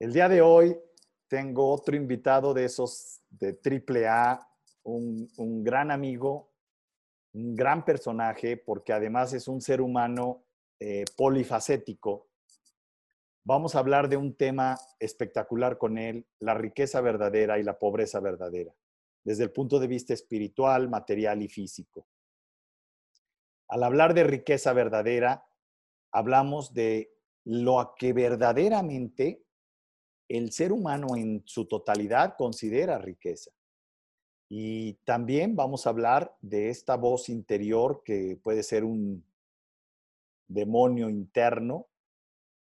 El día de hoy tengo otro invitado de esos de triple A, un, un gran amigo, un gran personaje, porque además es un ser humano eh, polifacético. Vamos a hablar de un tema espectacular con él, la riqueza verdadera y la pobreza verdadera, desde el punto de vista espiritual, material y físico. Al hablar de riqueza verdadera, hablamos de lo que verdaderamente el ser humano en su totalidad considera riqueza. Y también vamos a hablar de esta voz interior que puede ser un demonio interno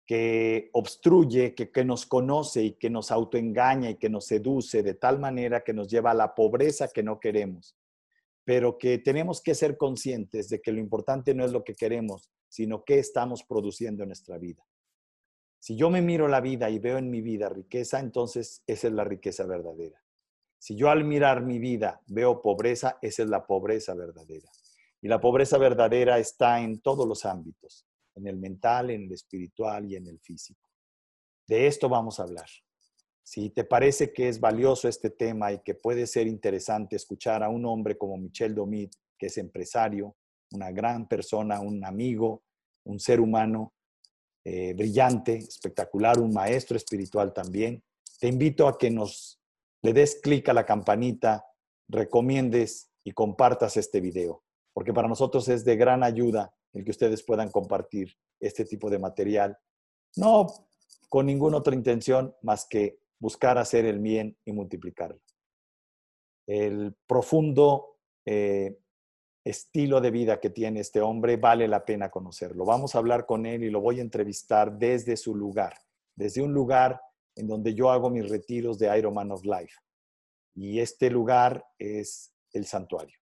que obstruye, que, nos conoce y que nos autoengaña y que nos seduce de tal manera que nos lleva a la pobreza que no queremos, pero que tenemos que ser conscientes de que lo importante no es lo que queremos, sino qué estamos produciendo en nuestra vida. Si yo me miro la vida y veo en mi vida riqueza, entonces esa es la riqueza verdadera. Si yo al mirar mi vida veo pobreza, esa es la pobreza verdadera. Y la pobreza verdadera está en todos los ámbitos, en el mental, en el espiritual y en el físico. De esto vamos a hablar. Si te parece que es valioso este tema y que puede ser interesante escuchar a un hombre como Michel Domit, que es empresario, una gran persona, un amigo, un ser humano, eh, brillante, espectacular, un maestro espiritual también. Te invito a que nos le des clic a la campanita, recomiendes y compartas este video, porque para nosotros es de gran ayuda el que ustedes puedan compartir este tipo de material, no con ninguna otra intención más que buscar hacer el bien y multiplicarlo. El profundo eh, estilo de vida que tiene este hombre, vale la pena conocerlo. Vamos a hablar con él y lo voy a entrevistar desde su lugar, desde un lugar en donde yo hago mis retiros de Ironman of Life. Y este lugar es el santuario.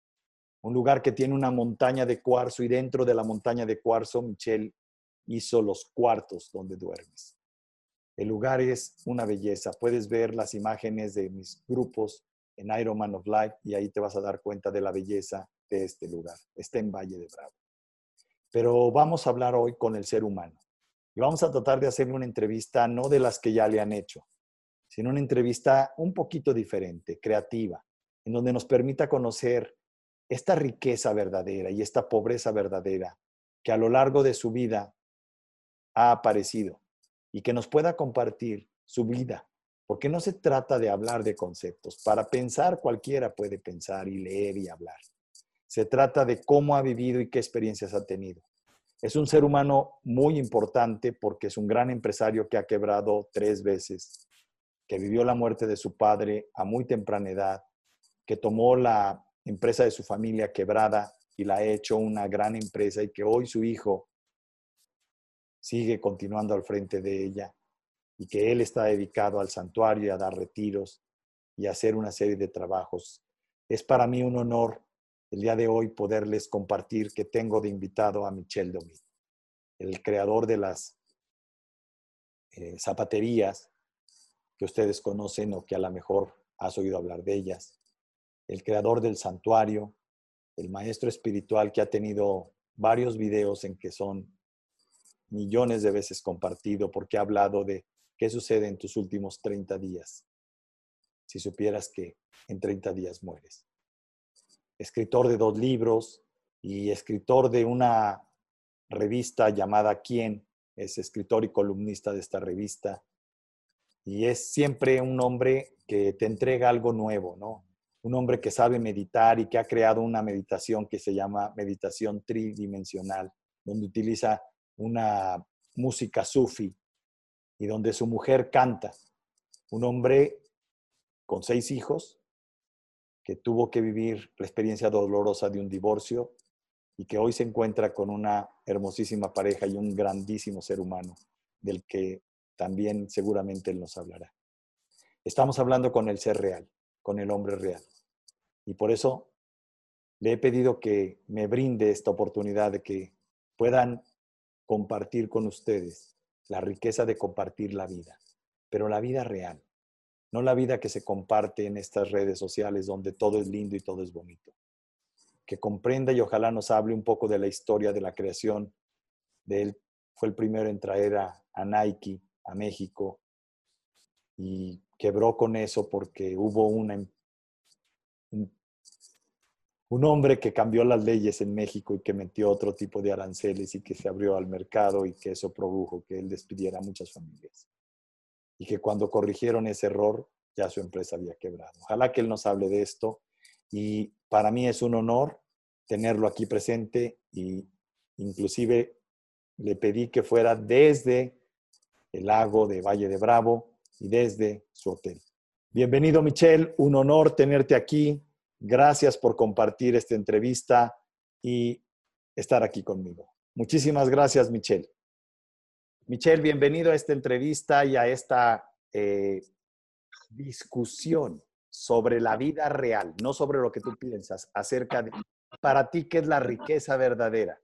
Un lugar que tiene una montaña de cuarzo y dentro de la montaña de cuarzo Michelle hizo los cuartos donde duermes. El lugar es una belleza. Puedes ver las imágenes de mis grupos en Ironman of Life y ahí te vas a dar cuenta de la belleza de este lugar. Está en Valle de Bravo. Pero vamos a hablar hoy con el ser humano. Y vamos a tratar de hacerle una entrevista no de las que ya le han hecho, sino una entrevista un poquito diferente, creativa, en donde nos permita conocer esta riqueza verdadera y esta pobreza verdadera que a lo largo de su vida ha aparecido y que nos pueda compartir su vida, porque no se trata de hablar de conceptos. Para pensar cualquiera puede pensar y leer y hablar. Se trata de cómo ha vivido y qué experiencias ha tenido. Es un ser humano muy importante porque es un gran empresario que ha quebrado tres veces, que vivió la muerte de su padre a muy temprana edad, que tomó la empresa de su familia quebrada y la ha hecho una gran empresa y que hoy su hijo sigue continuando al frente de ella y que él está dedicado al santuario y a dar retiros y a hacer una serie de trabajos. Es para mí un honor el día de hoy poderles compartir que tengo de invitado a Michel Domit, el creador de las eh, zapaterías que ustedes conocen o que a lo mejor has oído hablar de ellas, el creador del santuario, el maestro espiritual que ha tenido varios videos en que son millones de veces compartido porque ha hablado de qué sucede en tus últimos 30 días, si supieras que en 30 días mueres escritor de dos libros y escritor de una revista llamada Quién, es escritor y columnista de esta revista. Y es siempre un hombre que te entrega algo nuevo, ¿no? Un hombre que sabe meditar y que ha creado una meditación que se llama meditación tridimensional, donde utiliza una música sufi y donde su mujer canta. Un hombre con seis hijos, que tuvo que vivir la experiencia dolorosa de un divorcio y que hoy se encuentra con una hermosísima pareja y un grandísimo ser humano del que también seguramente él nos hablará. Estamos hablando con el ser real, con el hombre real. Y por eso le he pedido que me brinde esta oportunidad de que puedan compartir con ustedes la riqueza de compartir la vida, pero la vida real, no la vida que se comparte en estas redes sociales donde todo es lindo y todo es bonito. Que comprenda y ojalá nos hable un poco de la historia de la creación de él. Fue el primero en traer a, Nike a México y quebró con eso porque hubo una, un, un hombre que cambió las leyes en México y que metió otro tipo de aranceles y que se abrió al mercado y que eso produjo que él despidiera a muchas familias. Y que cuando corrigieron ese error, ya su empresa había quebrado. Ojalá que él nos hable de esto y para mí es un honor tenerlo aquí presente y inclusive le pedí que fuera desde el lago de Valle de Bravo y desde su hotel. Bienvenido Michelle, un honor tenerte aquí. Gracias por compartir esta entrevista y estar aquí conmigo. Muchísimas gracias Michelle. Michelle, bienvenido a esta entrevista y a esta eh, discusión sobre la vida real, no sobre lo que tú piensas, acerca de, para ti, ¿qué es la riqueza verdadera?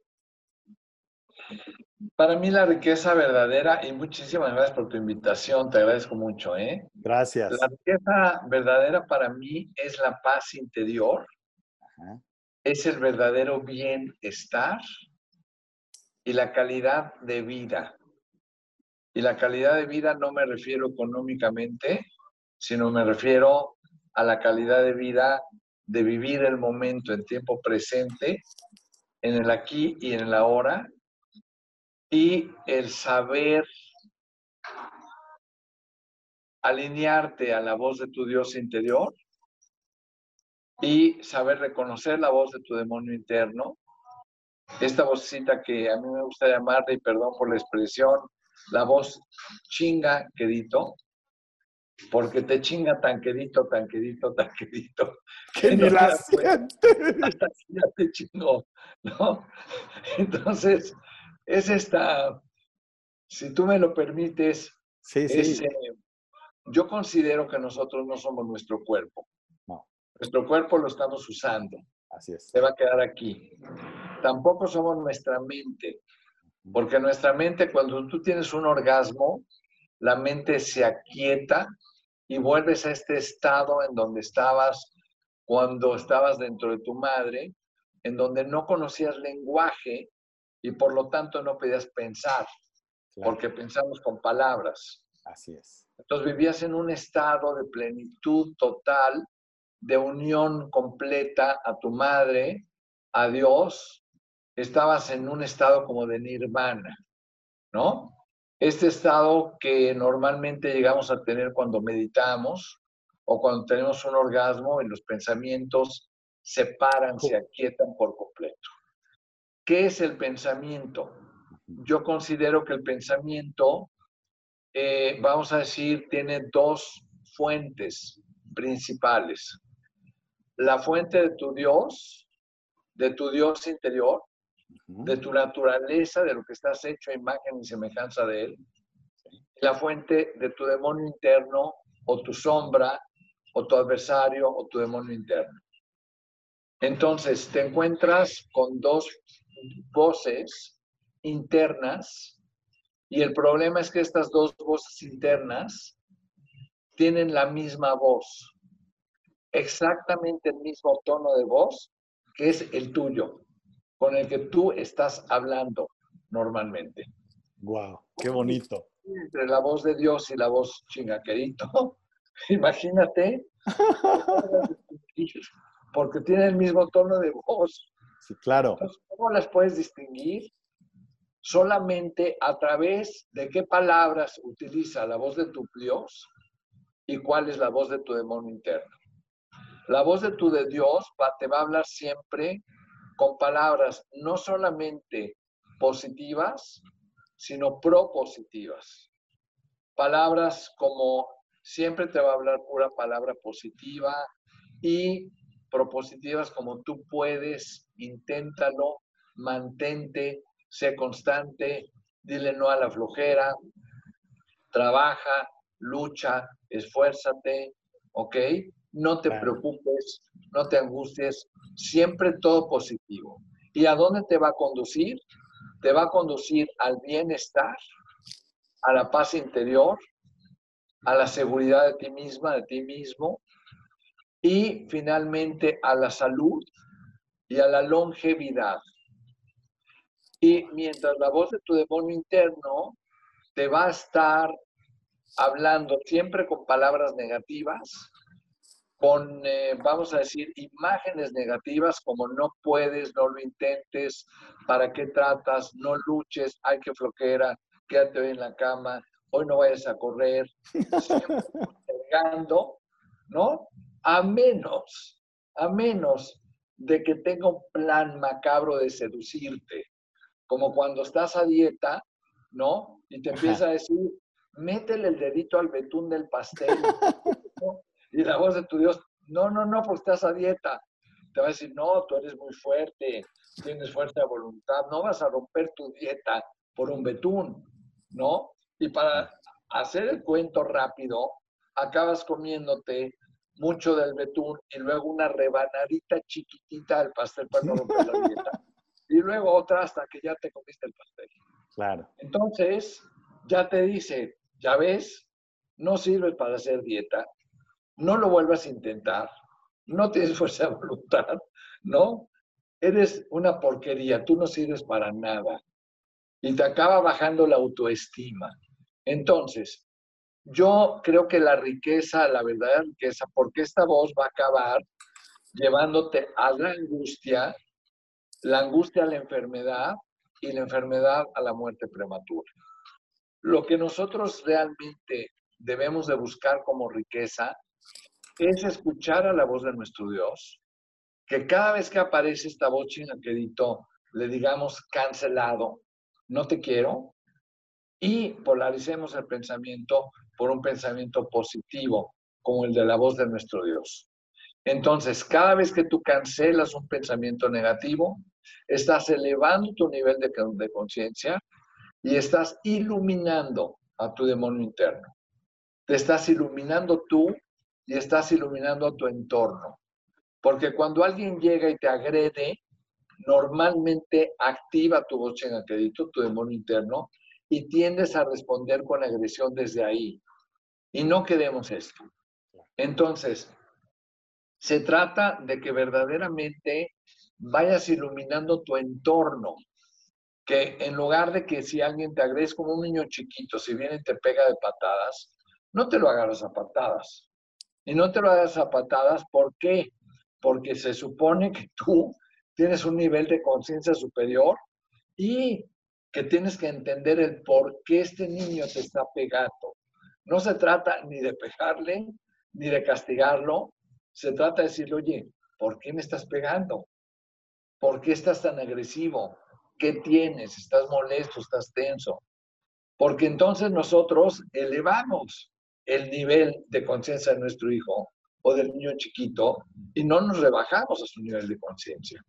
Para mí la riqueza verdadera, y muchísimas gracias por tu invitación, te agradezco mucho, ¿eh? Gracias. La riqueza verdadera para mí es la paz interior, es el verdadero bienestar y la calidad de vida. Y la calidad de vida no me refiero económicamente, sino me refiero a la calidad de vida de vivir el momento en tiempo presente, en el aquí y en el ahora, y el saber alinearte a la voz de tu Dios interior y saber reconocer la voz de tu demonio interno. Esta vocecita que a mí me gusta llamarle, y perdón por la expresión, la voz chinga, quedito, porque te chinga tan quedito, tan quedito, tan quedito. Que ni la Hasta ya te chingó, ¿no? Entonces, es esta, si tú me lo permites, sí, sí. yo considero que nosotros no somos nuestro cuerpo. No. Nuestro cuerpo lo estamos usando. Así es. Se va a quedar aquí. Tampoco somos nuestra mente, porque nuestra mente, cuando tú tienes un orgasmo, la mente se aquieta y vuelves a este estado en donde estabas cuando estabas dentro de tu madre, en donde no conocías lenguaje y por lo tanto no podías pensar, porque pensamos con palabras. Así es. Entonces vivías en un estado de plenitud total, de unión completa a tu madre, a Dios. Estabas en un estado como de nirvana, ¿no? Este estado que normalmente llegamos a tener cuando meditamos o cuando tenemos un orgasmo y los pensamientos se paran, se aquietan por completo. ¿Qué es el pensamiento? Yo considero que el pensamiento, eh, vamos a decir, tiene dos fuentes principales. La fuente de tu Dios, de tu Dios interior, de tu naturaleza, de lo que estás hecho a imagen y semejanza de Él. La fuente de tu demonio interno o tu sombra o tu adversario o tu demonio interno. Entonces, te encuentras con dos voces internas y el problema es que estas dos voces internas tienen la misma voz, exactamente el mismo tono de voz que es el tuyo, con el que tú estás hablando normalmente. Wow, qué bonito. Entre la voz de Dios y la voz chingaquerito, imagínate, porque tiene el mismo tono de voz. Sí, claro. ¿Cómo las puedes distinguir? Solamente a través de qué palabras utiliza la voz de tu Dios y cuál es la voz de tu demonio interno. La voz de tu de Dios te va a hablar siempre con palabras no solamente positivas, sino propositivas. Palabras como siempre te va a hablar pura palabra positiva y propositivas como tú puedes, inténtalo, mantente, sé constante, dile no a la flojera, trabaja, lucha, esfuérzate, ¿ok? No te preocupes, no te angusties, siempre todo positivo. ¿Y a dónde te va a conducir? Te va a conducir al bienestar, a la paz interior, a la seguridad de ti misma, de ti mismo, y finalmente a la salud y a la longevidad. Y mientras la voz de tu demonio interno te va a estar hablando siempre con palabras negativas, con, eh, vamos a decir, imágenes negativas como no puedes, no lo intentes, para qué tratas, no luches, hay que floquera, quédate hoy en la cama, hoy no vayas a correr, siempre ¿no? A menos, a menos de que tenga un plan macabro de seducirte, como cuando estás a dieta, ¿no? Y te empieza a decir, métele el dedito al betún del pastel. Y la voz de tu Dios, no, no, no, pues estás a dieta. Te va a decir, no, tú eres muy fuerte, tienes fuerza de voluntad, no vas a romper tu dieta por un betún, ¿no? Y para hacer el cuento rápido, acabas comiéndote mucho del betún y luego una rebanadita chiquitita del pastel para no romper la dieta. Y luego otra hasta que ya te comiste el pastel. Claro. Entonces, ya te dice, ya ves, no sirves para hacer dieta, no lo vuelvas a intentar, no tienes fuerza de voluntad, ¿no? Eres una porquería, tú no sirves para nada. Y te acaba bajando la autoestima. Entonces, yo creo que la riqueza, la verdadera riqueza, porque esta voz va a acabar llevándote a la angustia, la angustia a la enfermedad y la enfermedad a la muerte prematura. Lo que nosotros realmente debemos de buscar como riqueza es escuchar a la voz de nuestro Dios, que cada vez que aparece esta voz china querido, le digamos cancelado, no te quiero, y polaricemos el pensamiento por un pensamiento positivo, como el de la voz de nuestro Dios. Entonces, cada vez que tú cancelas un pensamiento negativo, estás elevando tu nivel de, de conciencia y estás iluminando a tu demonio interno. Te estás iluminando tú y estás iluminando tu entorno. Porque cuando alguien llega y te agrede, normalmente activa tu voz en acredito, tu demonio interno, y tiendes a responder con agresión desde ahí. Y no queremos esto. Entonces, se trata de que verdaderamente vayas iluminando tu entorno, que en lugar de que si alguien te agrede como un niño chiquito, si viene y te pega de patadas, no te lo agarras a patadas. Y no te lo hagas a patadas, ¿por qué? Porque se supone que tú tienes un nivel de conciencia superior y que tienes que entender el por qué este niño te está pegando. No se trata ni de pegarle, ni de castigarlo. Se trata de decirle, oye, ¿por qué me estás pegando? ¿Por qué estás tan agresivo? ¿Qué tienes? ¿Estás molesto? ¿Estás tenso? Porque entonces nosotros elevamos el nivel de conciencia de nuestro hijo o del niño chiquito y no nos rebajamos a su nivel de conciencia.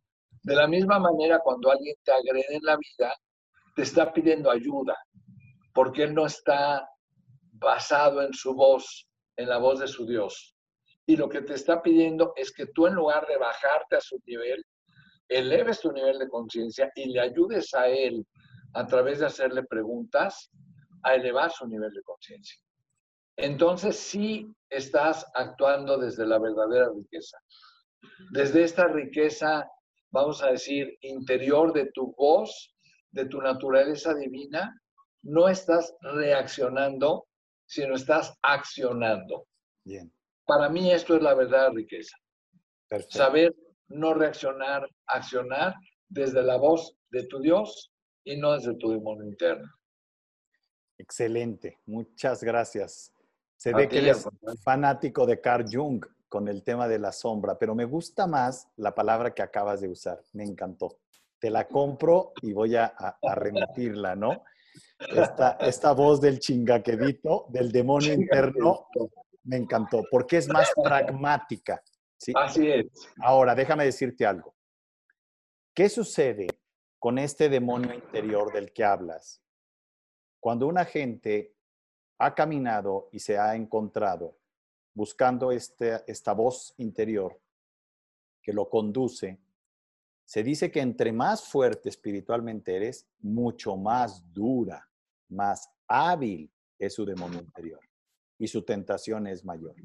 De la misma manera, cuando alguien te agrede en la vida, te está pidiendo ayuda, porque él no está basado en su voz, en la voz de su Dios. Y lo que te está pidiendo es que tú en lugar de bajarte a su nivel, eleves tu nivel de conciencia y le ayudes a él a través de hacerle preguntas a elevar su nivel de conciencia. Entonces sí estás actuando desde la verdadera riqueza. Desde esta riqueza, vamos a decir, interior de tu voz, de tu naturaleza divina, no estás reaccionando sino estás accionando. Bien. Para mí esto es la verdadera riqueza. Saber no reaccionar, accionar desde la voz de tu Dios y no desde tu demonio interno. Excelente, muchas gracias. Se ve que eres fanático de Carl Jung con el tema de la sombra, pero me gusta más la palabra que acabas de usar, me encantó. Te la compro y voy a, a remitirla, ¿no? esta, esta voz del chingaquedito, del demonio interno, me encantó, porque es más pragmática. ¿sí? Así es. Ahora, déjame decirte algo. ¿Qué sucede con este demonio interior del que hablas? Cuando una gente ha caminado y se ha encontrado buscando este, esta voz interior que lo conduce se dice que entre más fuerte espiritualmente eres, mucho más dura, más hábil es su demonio interior y su tentación es mayor.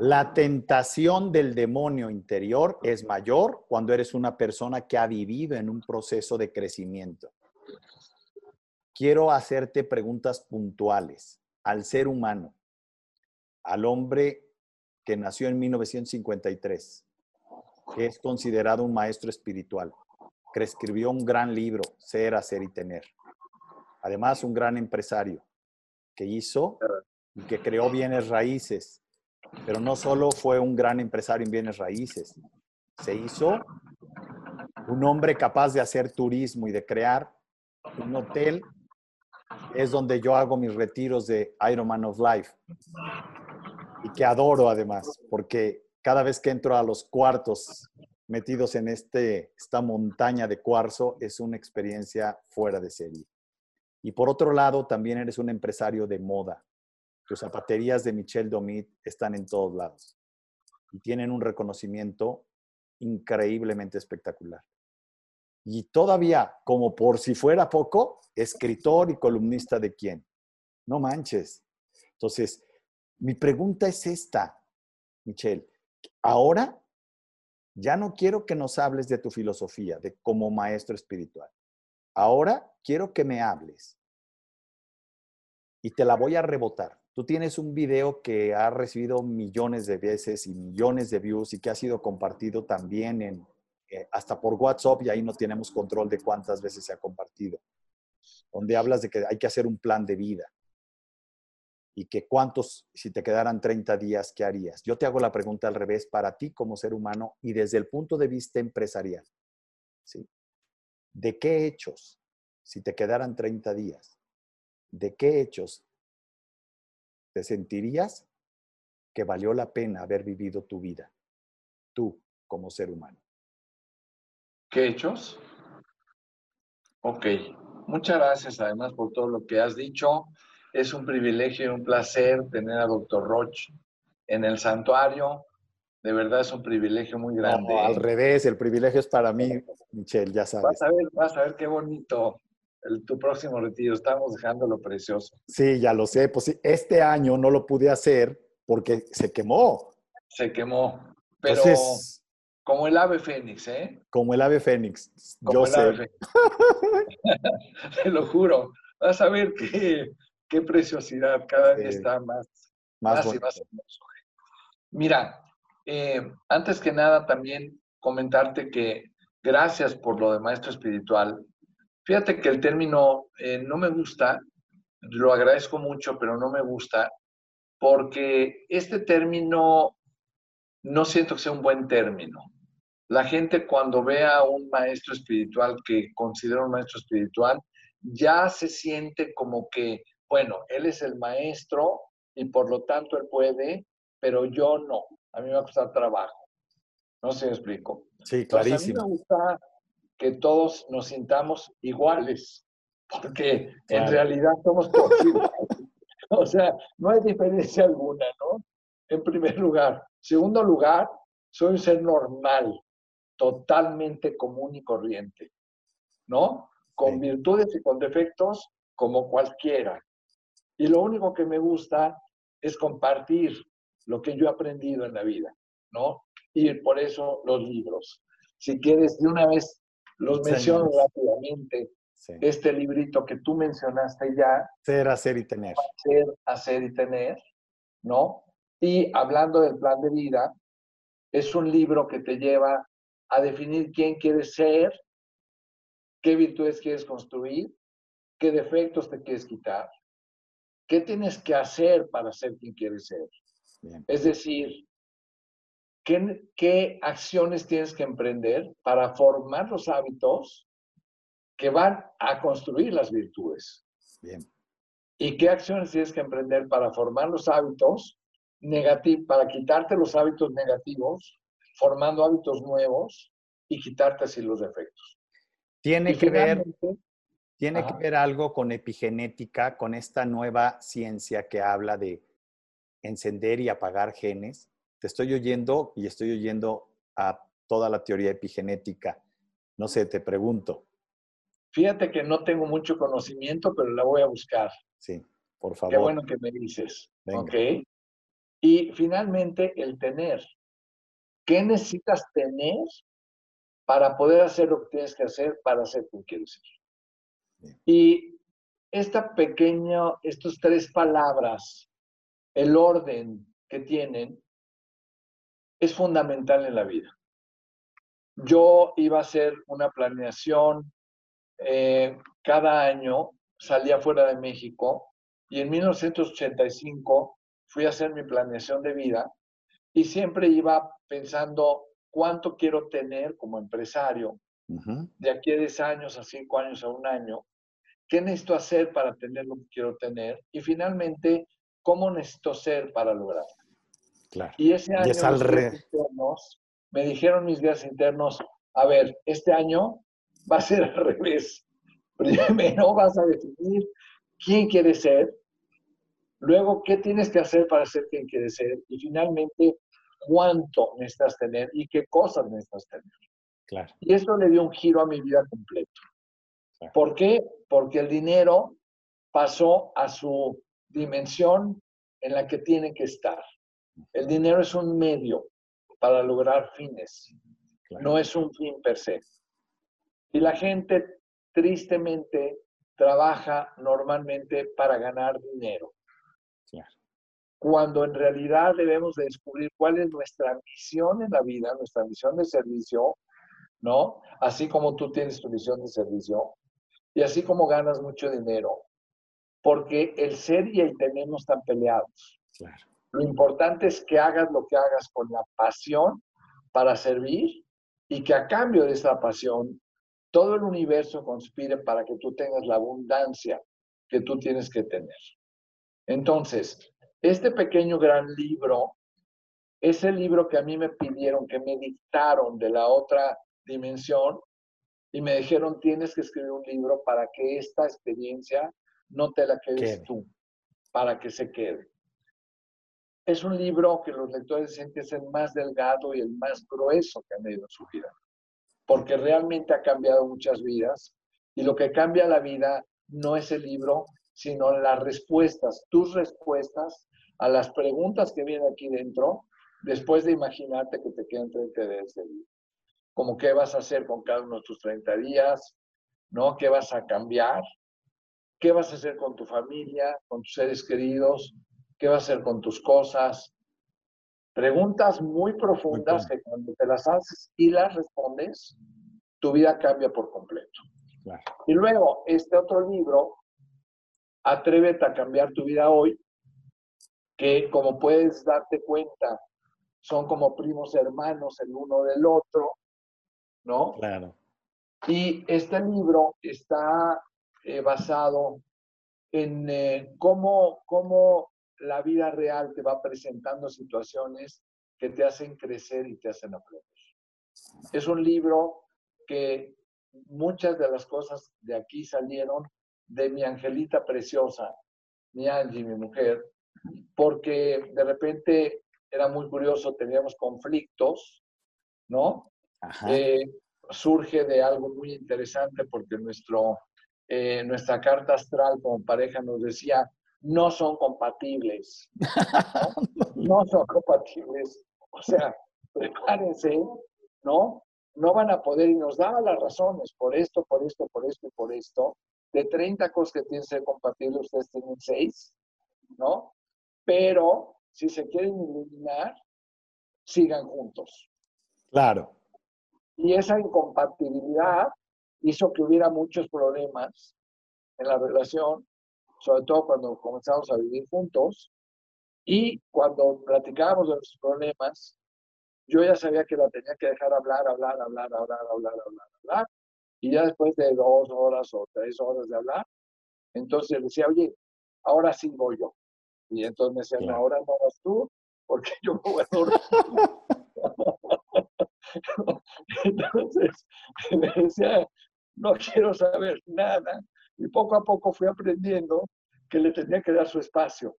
La tentación del demonio interior es mayor cuando eres una persona que ha vivido en un proceso de crecimiento. Quiero hacerte preguntas puntuales al ser humano, al hombre que nació en 1953, que es considerado un maestro espiritual, que escribió un gran libro, Ser, Hacer y Tener. Además, un gran empresario que hizo y que creó bienes raíces, pero no solo fue un gran empresario en bienes raíces, se hizo un hombre capaz de hacer turismo y de crear un hotel. Es donde yo hago mis retiros de Ironman of Life y que adoro además, porque cada vez que entro a los cuartos metidos en este, esta montaña de cuarzo es una experiencia fuera de serie. Y por otro lado, también eres un empresario de moda. Tus zapaterías de Michel Domit están en todos lados y tienen un reconocimiento increíblemente espectacular. Y todavía, como por si fuera poco, escritor y columnista de quién. No manches. Entonces, mi pregunta es esta, Michelle. Ahora ya no quiero que nos hables de tu filosofía, de como maestro espiritual. Ahora quiero que me hables. Y te la voy a rebotar. Tú tienes un video que ha recibido millones de veces y millones de views y que ha sido compartido también en, eh, hasta por WhatsApp y ahí no tenemos control de cuántas veces se ha compartido, donde hablas de que hay que hacer un plan de vida y que cuántos, si te quedaran 30 días, ¿qué harías? Yo te hago la pregunta al revés para ti como ser humano y desde el punto de vista empresarial. ¿De qué hechos, si te quedaran 30 días, de qué hechos te sentirías que valió la pena haber vivido tu vida, tú como ser humano? ¿Qué hechos? Ok, muchas gracias además por todo lo que has dicho. Es un privilegio y un placer tener a Doctor Roch en el santuario. De verdad es un privilegio muy grande. No, al revés, el privilegio es para mí, Michelle, ya sabes. Vas a ver, vas a ver qué bonito tu próximo retiro. Estamos dejando lo precioso. Sí, ya lo sé. Pues sí, este año no lo pude hacer porque se quemó. Se quemó. Pero como el ave fénix, ¿eh? Como el ave fénix. Yo sé. Te lo juro. Vas a ver qué, qué preciosidad, cada día está más, más, y más hermoso. Mira, eh, antes que nada también comentarte que gracias por lo de maestro espiritual. Fíjate que el término eh, no me gusta, lo agradezco mucho, pero no me gusta, porque este término no siento que sea un buen término. La gente cuando ve a un maestro espiritual que considera un maestro espiritual, ya se siente como que bueno, él es el maestro y por lo tanto él puede, pero yo no. A mí me va a costar trabajo. No sé si me explico. Sí, clarísimo. a mí me gusta que todos nos sintamos iguales, porque en realidad somos todos iguales. O sea, no hay diferencia alguna, ¿no? En primer lugar. Segundo lugar, soy un ser normal, totalmente común y corriente, ¿no? Con virtudes y con defectos como cualquiera. Y lo único que me gusta es compartir lo que yo he aprendido en la vida, ¿no? Y por eso los libros. Si quieres, de una vez los menciono rápidamente. Este librito que tú mencionaste ya. Ser, hacer y tener. Ser, hacer y tener, ¿no? Y hablando del plan de vida, es un libro que te lleva a definir quién quieres ser, qué virtudes quieres construir, qué defectos te quieres quitar, ¿Qué tienes que hacer para ser quien quieres ser? Es decir, ¿qué, ¿qué, acciones tienes que emprender para formar los hábitos que van a construir las virtudes? Bien. ¿Y qué acciones tienes que emprender para formar los hábitos negativos, para quitarte los hábitos negativos, formando hábitos nuevos y quitarte así los defectos? Tiene que ver tiene que ver algo con epigenética, con esta nueva ciencia que habla de encender y apagar genes. Te estoy oyendo y estoy oyendo a toda la teoría epigenética. No sé, te pregunto. Fíjate que no tengo mucho conocimiento, pero la voy a buscar. Sí, por favor. Qué bueno que me dices. Ok. Y finalmente, el tener. ¿Qué necesitas tener para poder hacer lo que tienes que hacer para ser quien quieres ser? Y esta pequeña, estas tres palabras, el orden que tienen, es fundamental en la vida. Yo iba a hacer una planeación eh, cada año, salía fuera de México y en 1985 fui a hacer mi planeación de vida y siempre iba pensando cuánto quiero tener como empresario de aquí a 10 años, a 5 años, a un año, qué necesito hacer para tener lo que quiero tener y finalmente cómo necesito ser para lograrlo. Y ese año me dijeron mis días internos, a ver, este año va a ser al revés. Primero vas a definir quién quieres ser, luego qué tienes que hacer para ser quien quieres ser y finalmente cuánto necesitas tener y qué cosas necesitas tener. Claro. Y eso le dio un giro a mi vida completo. ¿Por qué? Porque el dinero pasó a su dimensión en la que tiene que estar. El dinero es un medio para lograr fines, no es un fin per se. Y la gente tristemente trabaja normalmente para ganar dinero. Cuando en realidad debemos de descubrir cuál es nuestra misión en la vida, nuestra misión de servicio, ¿no? Así como tú tienes tu misión de servicio y así como ganas mucho dinero, porque el ser y el tener no están peleados. Lo importante es que hagas lo que hagas con la pasión para servir y que a cambio de esa pasión todo el universo conspire para que tú tengas la abundancia que tú tienes que tener. Entonces, este pequeño gran libro es el libro que a mí me pidieron, que me dictaron de la otra dimensión y me dijeron, tienes que escribir un libro para que esta experiencia no te la quedes tú, para que se quede. Es un libro que los lectores dicen que es el más delgado y el más grueso que han leído en su vida porque realmente ha cambiado muchas vidas y lo que cambia la vida no es el libro, sino las respuestas, tus respuestas a las preguntas que vienen aquí dentro, después de imaginarte que te quedan 30 de ese libro. Como qué vas a hacer con cada uno de tus 30 días, ¿no? ¿Qué vas a cambiar? ¿Qué vas a hacer con tu familia, con tus seres queridos? ¿Qué vas a hacer con tus cosas? Preguntas muy profundas que cuando te las haces y las respondes, tu vida cambia por completo. Y luego, este otro libro, Atrévete a cambiar tu vida hoy, que como puedes darte cuenta, son como primos hermanos el uno del otro, ¿no? Claro. Y este libro está eh, basado en eh, cómo, cómo la vida real te va presentando situaciones que te hacen crecer y te hacen aprender. Es un libro que muchas de las cosas de aquí salieron de mi angelita preciosa, mi Angie, mi mujer, porque de repente era muy curioso, teníamos conflictos, ¿no? Eh, surge de algo muy interesante porque nuestro, eh, nuestra carta astral como pareja nos decía, no son compatibles. ¿no? son compatibles. O sea, prepárense, ¿no? No van a poder, y nos daba las razones, por esto, por esto, por esto y por esto. De 30 cosas que tienen que ser compatibles, ustedes tienen 6, ¿no? Pero si se quieren iluminar, sigan juntos. Claro. Y esa incompatibilidad hizo que hubiera muchos problemas en la relación sobre todo cuando comenzamos a vivir juntos. Y cuando platicábamos de los problemas, yo ya sabía que la tenía que dejar hablar, hablar, hablar, hablar, hablar, hablar, hablar. Y ya después de dos horas o tres horas de hablar, entonces decía, oye, ahora sí voy yo. Y entonces me decía, no, ahora no vas tú, porque yo me voy a dormir. entonces me decía, no quiero saber nada. Y poco a poco fui aprendiendo que le tenía que dar su espacio.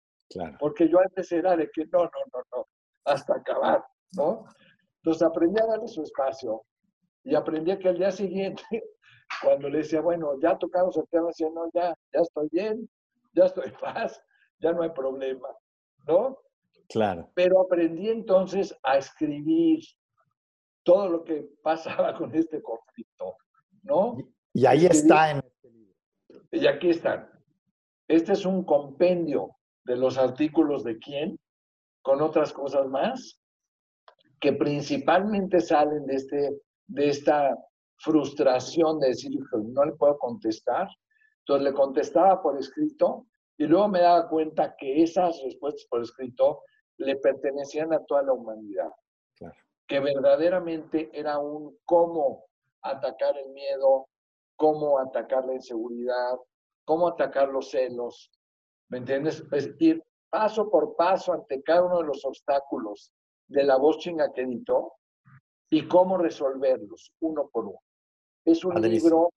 Porque yo antes era de que no, no, no, no, hasta acabar, ¿no? Entonces aprendí a darle su espacio y aprendí que el día siguiente, cuando le decía, bueno, ya tocamos el tema, decía, no, ya, ya estoy bien, ya estoy en paz, ya no hay problema, ¿no? Claro. Pero aprendí entonces a escribir todo lo que pasaba con este conflicto, ¿no? Y ahí está en y aquí están. Este es un compendio de los artículos de quién, con otras cosas más, que principalmente salen de, este, de esta frustración de decir, no le puedo contestar. Entonces le contestaba por escrito y luego me daba cuenta que esas respuestas por escrito le pertenecían a toda la humanidad. Que verdaderamente era un cómo atacar el miedo, cómo atacar la inseguridad, cómo atacar los celos. ¿Me entiendes? Es ir paso por paso ante cada uno de los obstáculos de la voz chinga que editó y cómo resolverlos uno por uno. Es un libro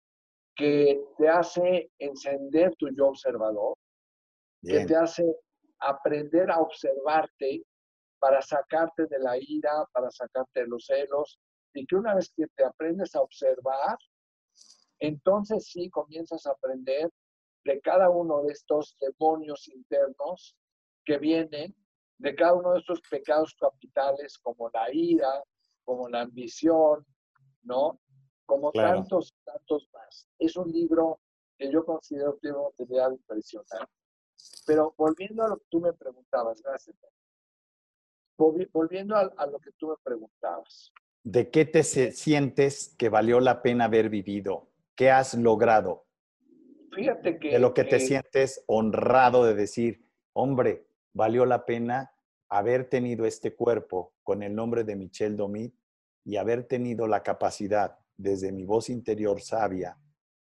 que te hace encender tu yo observador, que te hace aprender a observarte para sacarte de la ira, para sacarte de los celos, y que una vez que te aprendes a observar, entonces sí comienzas a aprender de cada uno de estos demonios internos que vienen, de cada uno de estos pecados capitales como la ira, como la ambición, ¿no? Como tantos, tantos más. Es un libro que yo considero que tiene una utilidad impresionante. Pero volviendo a lo que tú me preguntabas, gracias. Volviendo a, a lo que tú me preguntabas. ¿De qué te sientes que valió la pena haber vivido? ¿Qué has logrado? Fíjate que... De lo que te sientes honrado de decir, hombre, valió la pena haber tenido este cuerpo con el nombre de Michel Domit y haber tenido la capacidad desde mi voz interior sabia,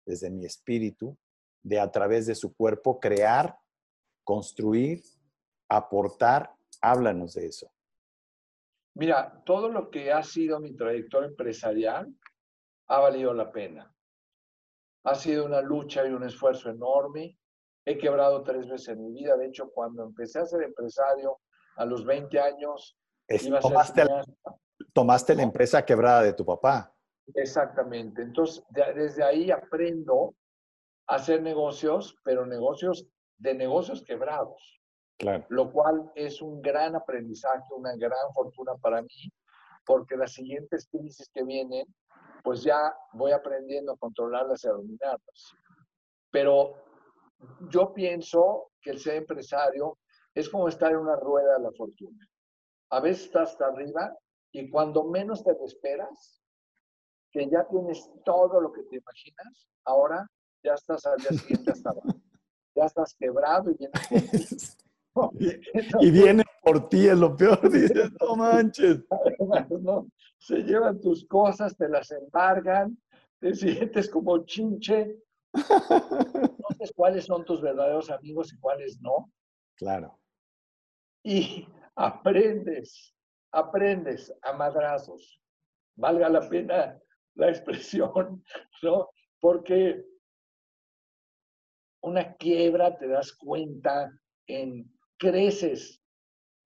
desde mi espíritu, de a través de su cuerpo crear, construir, aportar. Háblanos de eso. Mira, todo lo que ha sido mi trayectoria empresarial ha valido la pena. Ha sido una lucha y un esfuerzo enorme. He quebrado tres veces en mi vida. De hecho, cuando empecé a ser empresario a los 20 años, tomaste, la, tomaste la empresa quebrada de tu papá. Exactamente. Entonces, desde ahí aprendo a hacer negocios, pero negocios de negocios quebrados. Claro. Lo cual es un gran aprendizaje, una gran fortuna para mí, porque las siguientes crisis que vienen pues ya voy aprendiendo a controlarlas y a dominarlas. Pero yo pienso que el ser empresario es como estar en una rueda de la fortuna. A veces estás hasta arriba y cuando menos te esperas, que ya tienes todo lo que te imaginas, ahora ya estás al día siguiente hasta abajo. Ya estás quebrado y vienes y viene por ti, es lo peor, dices, no manches. Se llevan tus cosas, te las embargan, te sientes como chinche. Entonces, cuáles son tus verdaderos amigos y cuáles no. Claro. Y aprendes, aprendes a madrazos. Valga la pena la expresión, ¿no? Porque una quiebra te das cuenta en creces.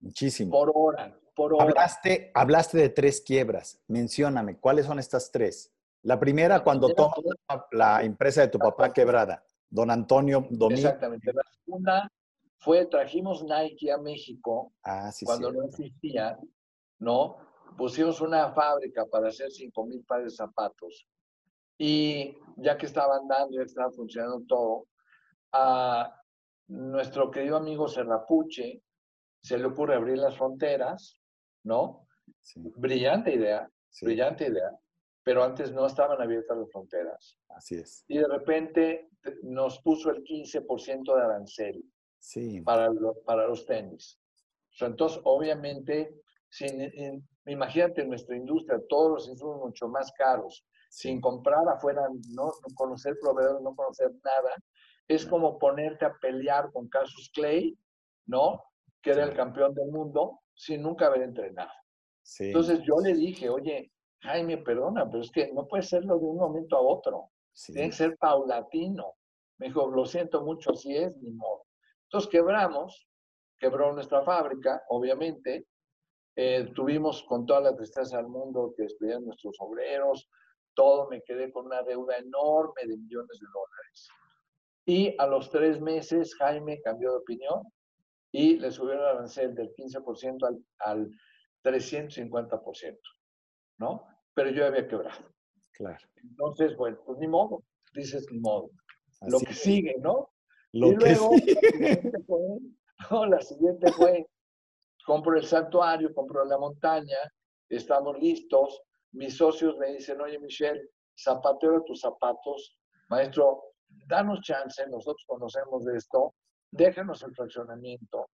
Muchísimo. Por hora, por hora. Hablaste, hablaste de tres quiebras. Mencióname, ¿cuáles son estas tres? La primera, cuando tomas la empresa de tu papá quebrada, don Antonio Domingo. Exactamente. La segunda fue, trajimos Nike a México ah, sí, cuando no existía, ¿no? Pusimos una fábrica para hacer 5 mil pares de zapatos. Y ya que estaba andando, ya estaba funcionando todo, a nuestro querido amigo Serrapuche se le ocurre abrir las fronteras, ¿no? Brillante idea, brillante idea, pero antes no estaban abiertas las fronteras. Así es. Y de repente nos puso el 15% de arancel sí. para, para los tenis. entonces, obviamente, sin, imagínate nuestra industria, todos los insumos mucho más caros, sin comprar afuera, no conocer proveedores, no conocer nada, es como ponerte a pelear con Casus Clay, ¿no? Que era el campeón del mundo sin nunca haber entrenado. Entonces yo le dije, oye, Jaime, perdona, pero es que no puede serlo de un momento a otro. Tiene que ser paulatino. Me dijo, lo siento mucho, así es, ni modo. Entonces quebramos, quebró nuestra fábrica, obviamente. Eh, tuvimos con toda la tristeza del mundo que despedían nuestros obreros, todo, me quedé con una deuda enorme de millones de dólares. Y a los tres meses Jaime cambió de opinión y le subieron el arancel del 15% al, al 350%, ¿no? Pero yo había quebrado. Claro. Entonces, bueno, pues ni modo, dices ni modo. Lo que sigue, ¿no? Lo y luego, la siguiente fue, no, la siguiente fue, compro el santuario, compro la montaña, estamos listos. Mis socios me dicen, oye Michelle, zapatero tus zapatos, maestro, danos chance, nosotros conocemos de esto, déjanos el fraccionamiento.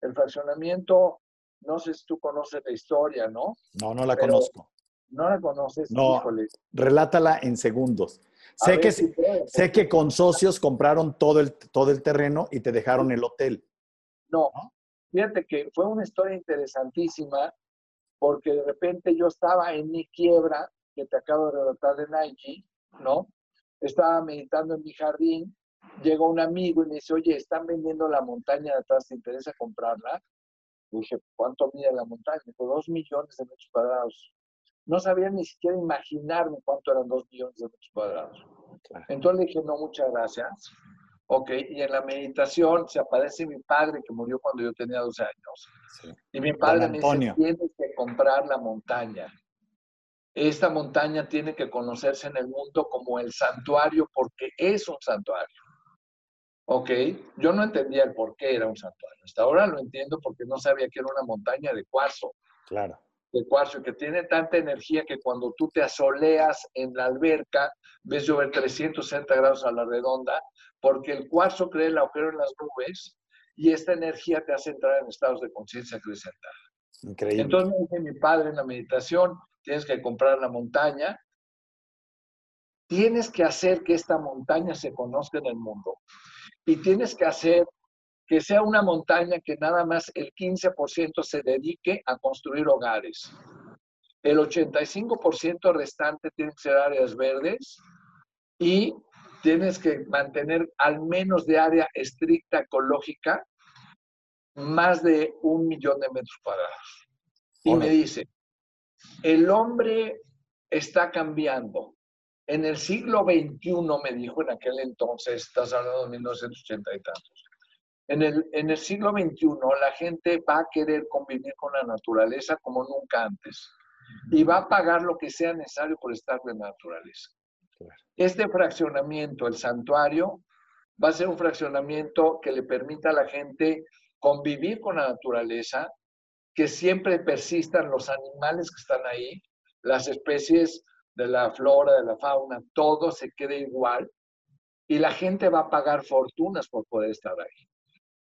El fraccionamiento, no sé si tú conoces la historia, ¿no? No, no la conozco. No la conoces. No, relátala en segundos. Sé que, sé que con socios compraron todo el, todo el terreno y te dejaron el hotel. No, fíjate que fue una historia interesantísima porque de repente yo estaba en mi quiebra, que te acabo de relatar de Nike, ¿no? Estaba meditando en mi jardín, llegó un amigo y me dice, oye, están vendiendo la montaña de atrás, ¿te interesa comprarla? dije, ¿cuánto mide la montaña? Dijo, dos millones de metros cuadrados. No sabía ni siquiera imaginarme cuánto eran dos millones de metros cuadrados. Entonces le dije, no, muchas gracias. Ok, y en la meditación se aparece mi padre que murió cuando yo tenía 12 años. Y mi padre me dice, tienes que comprar la montaña. Esta montaña tiene que conocerse en el mundo como el santuario porque es un santuario. Ok, yo no entendía el por qué era un santuario. Hasta ahora lo entiendo porque no sabía que era una montaña de cuarzo. Claro de cuarzo que tiene tanta energía que cuando tú te asoleas en la alberca ves llover 360 grados a la redonda, porque el cuarzo crea el agujero en las nubes y esta energía te hace entrar en estados de conciencia acrecentada. Increíble. Entonces me dice mi padre en la meditación, tienes que comprar la montaña, tienes que hacer que esta montaña se conozca en el mundo y tienes que hacer que sea una montaña que nada más el 15% se dedique a construir hogares. El 85% restante tiene que ser áreas verdes y tienes que mantener al menos de área estricta ecológica más de un millón de metros cuadrados. Y me dice, el hombre está cambiando. En el siglo XXI, me dijo en aquel entonces, estás hablando de 1980 y tantos, en el, en el siglo XXI la gente va a querer convivir con la naturaleza como nunca antes y va a pagar lo que sea necesario por estar en la naturaleza. Este fraccionamiento, el santuario, va a ser un fraccionamiento que le permita a la gente convivir con la naturaleza, que siempre persistan los animales que están ahí, las especies de la flora, de la fauna, todo se quede igual y la gente va a pagar fortunas por poder estar ahí.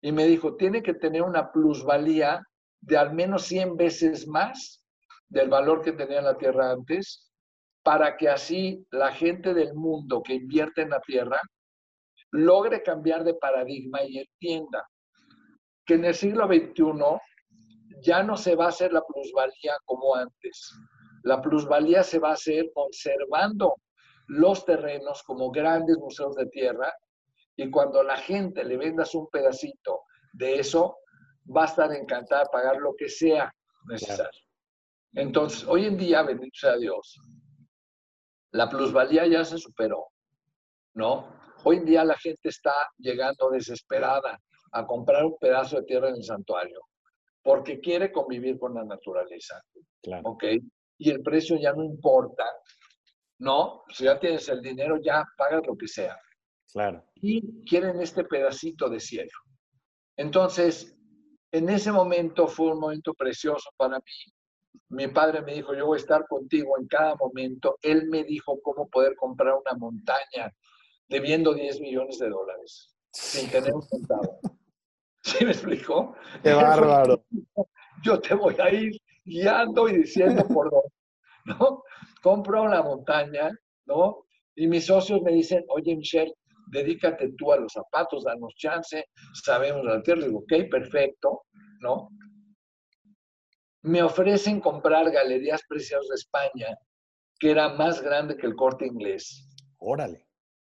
Y me dijo, tiene que tener una plusvalía de al menos 100 veces más del valor que tenía la tierra antes, para que así la gente del mundo que invierte en la tierra logre cambiar de paradigma y entienda que en el siglo XXI ya no se va a hacer la plusvalía como antes. La plusvalía se va a hacer conservando los terrenos como grandes museos de tierra y cuando la gente le vendas un pedacito de eso, va a estar encantada de pagar lo que sea necesario. Entonces, hoy en día, bendito sea Dios, la plusvalía ya se superó, ¿no? Hoy en día la gente está llegando desesperada a comprar un pedazo de tierra en el santuario porque quiere convivir con la naturaleza. Claro. ¿Ok? Y el precio ya no importa, ¿no? Si ya tienes el dinero, ya pagas lo que sea. Claro. Y quieren este pedacito de cielo. Entonces, en ese momento fue un momento precioso para mí. Mi padre me dijo, yo voy a estar contigo en cada momento. Él me dijo cómo poder comprar una montaña debiendo 10 millones de dólares sin tener un centavo. ¿Sí me explicó? Qué bárbaro. Yo te voy a ir guiando y diciendo por dónde, ¿no? Compro la montaña, ¿no? Y mis socios me dicen, oye, Michelle, dedícate tú a los zapatos, danos chance, sabemos la tierra. Digo, ok, perfecto, ¿no? Me ofrecen comprar Galerías Preciados de España, que era más grande que el corte inglés. Órale.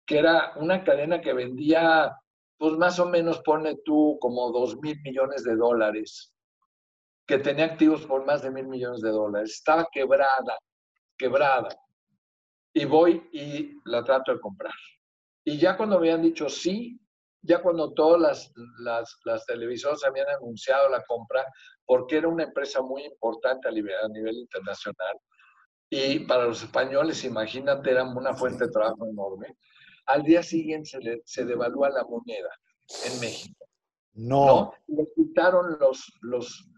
Que era una cadena que vendía, pues más o menos, pone tú, como dos mil millones de dólares, que tenía activos por más de mil millones de dólares. Estaba quebrada, quebrada. Y voy y la trato de comprar. Y ya cuando habían dicho sí, ya cuando todas las, las, las, televisoras habían anunciado la compra, porque era una empresa muy importante a nivel, a nivel internacional, y para los españoles, imagínate, era una fuente de trabajo enorme. Al día siguiente se, se devalúa la moneda en México. No. Le quitaron los, los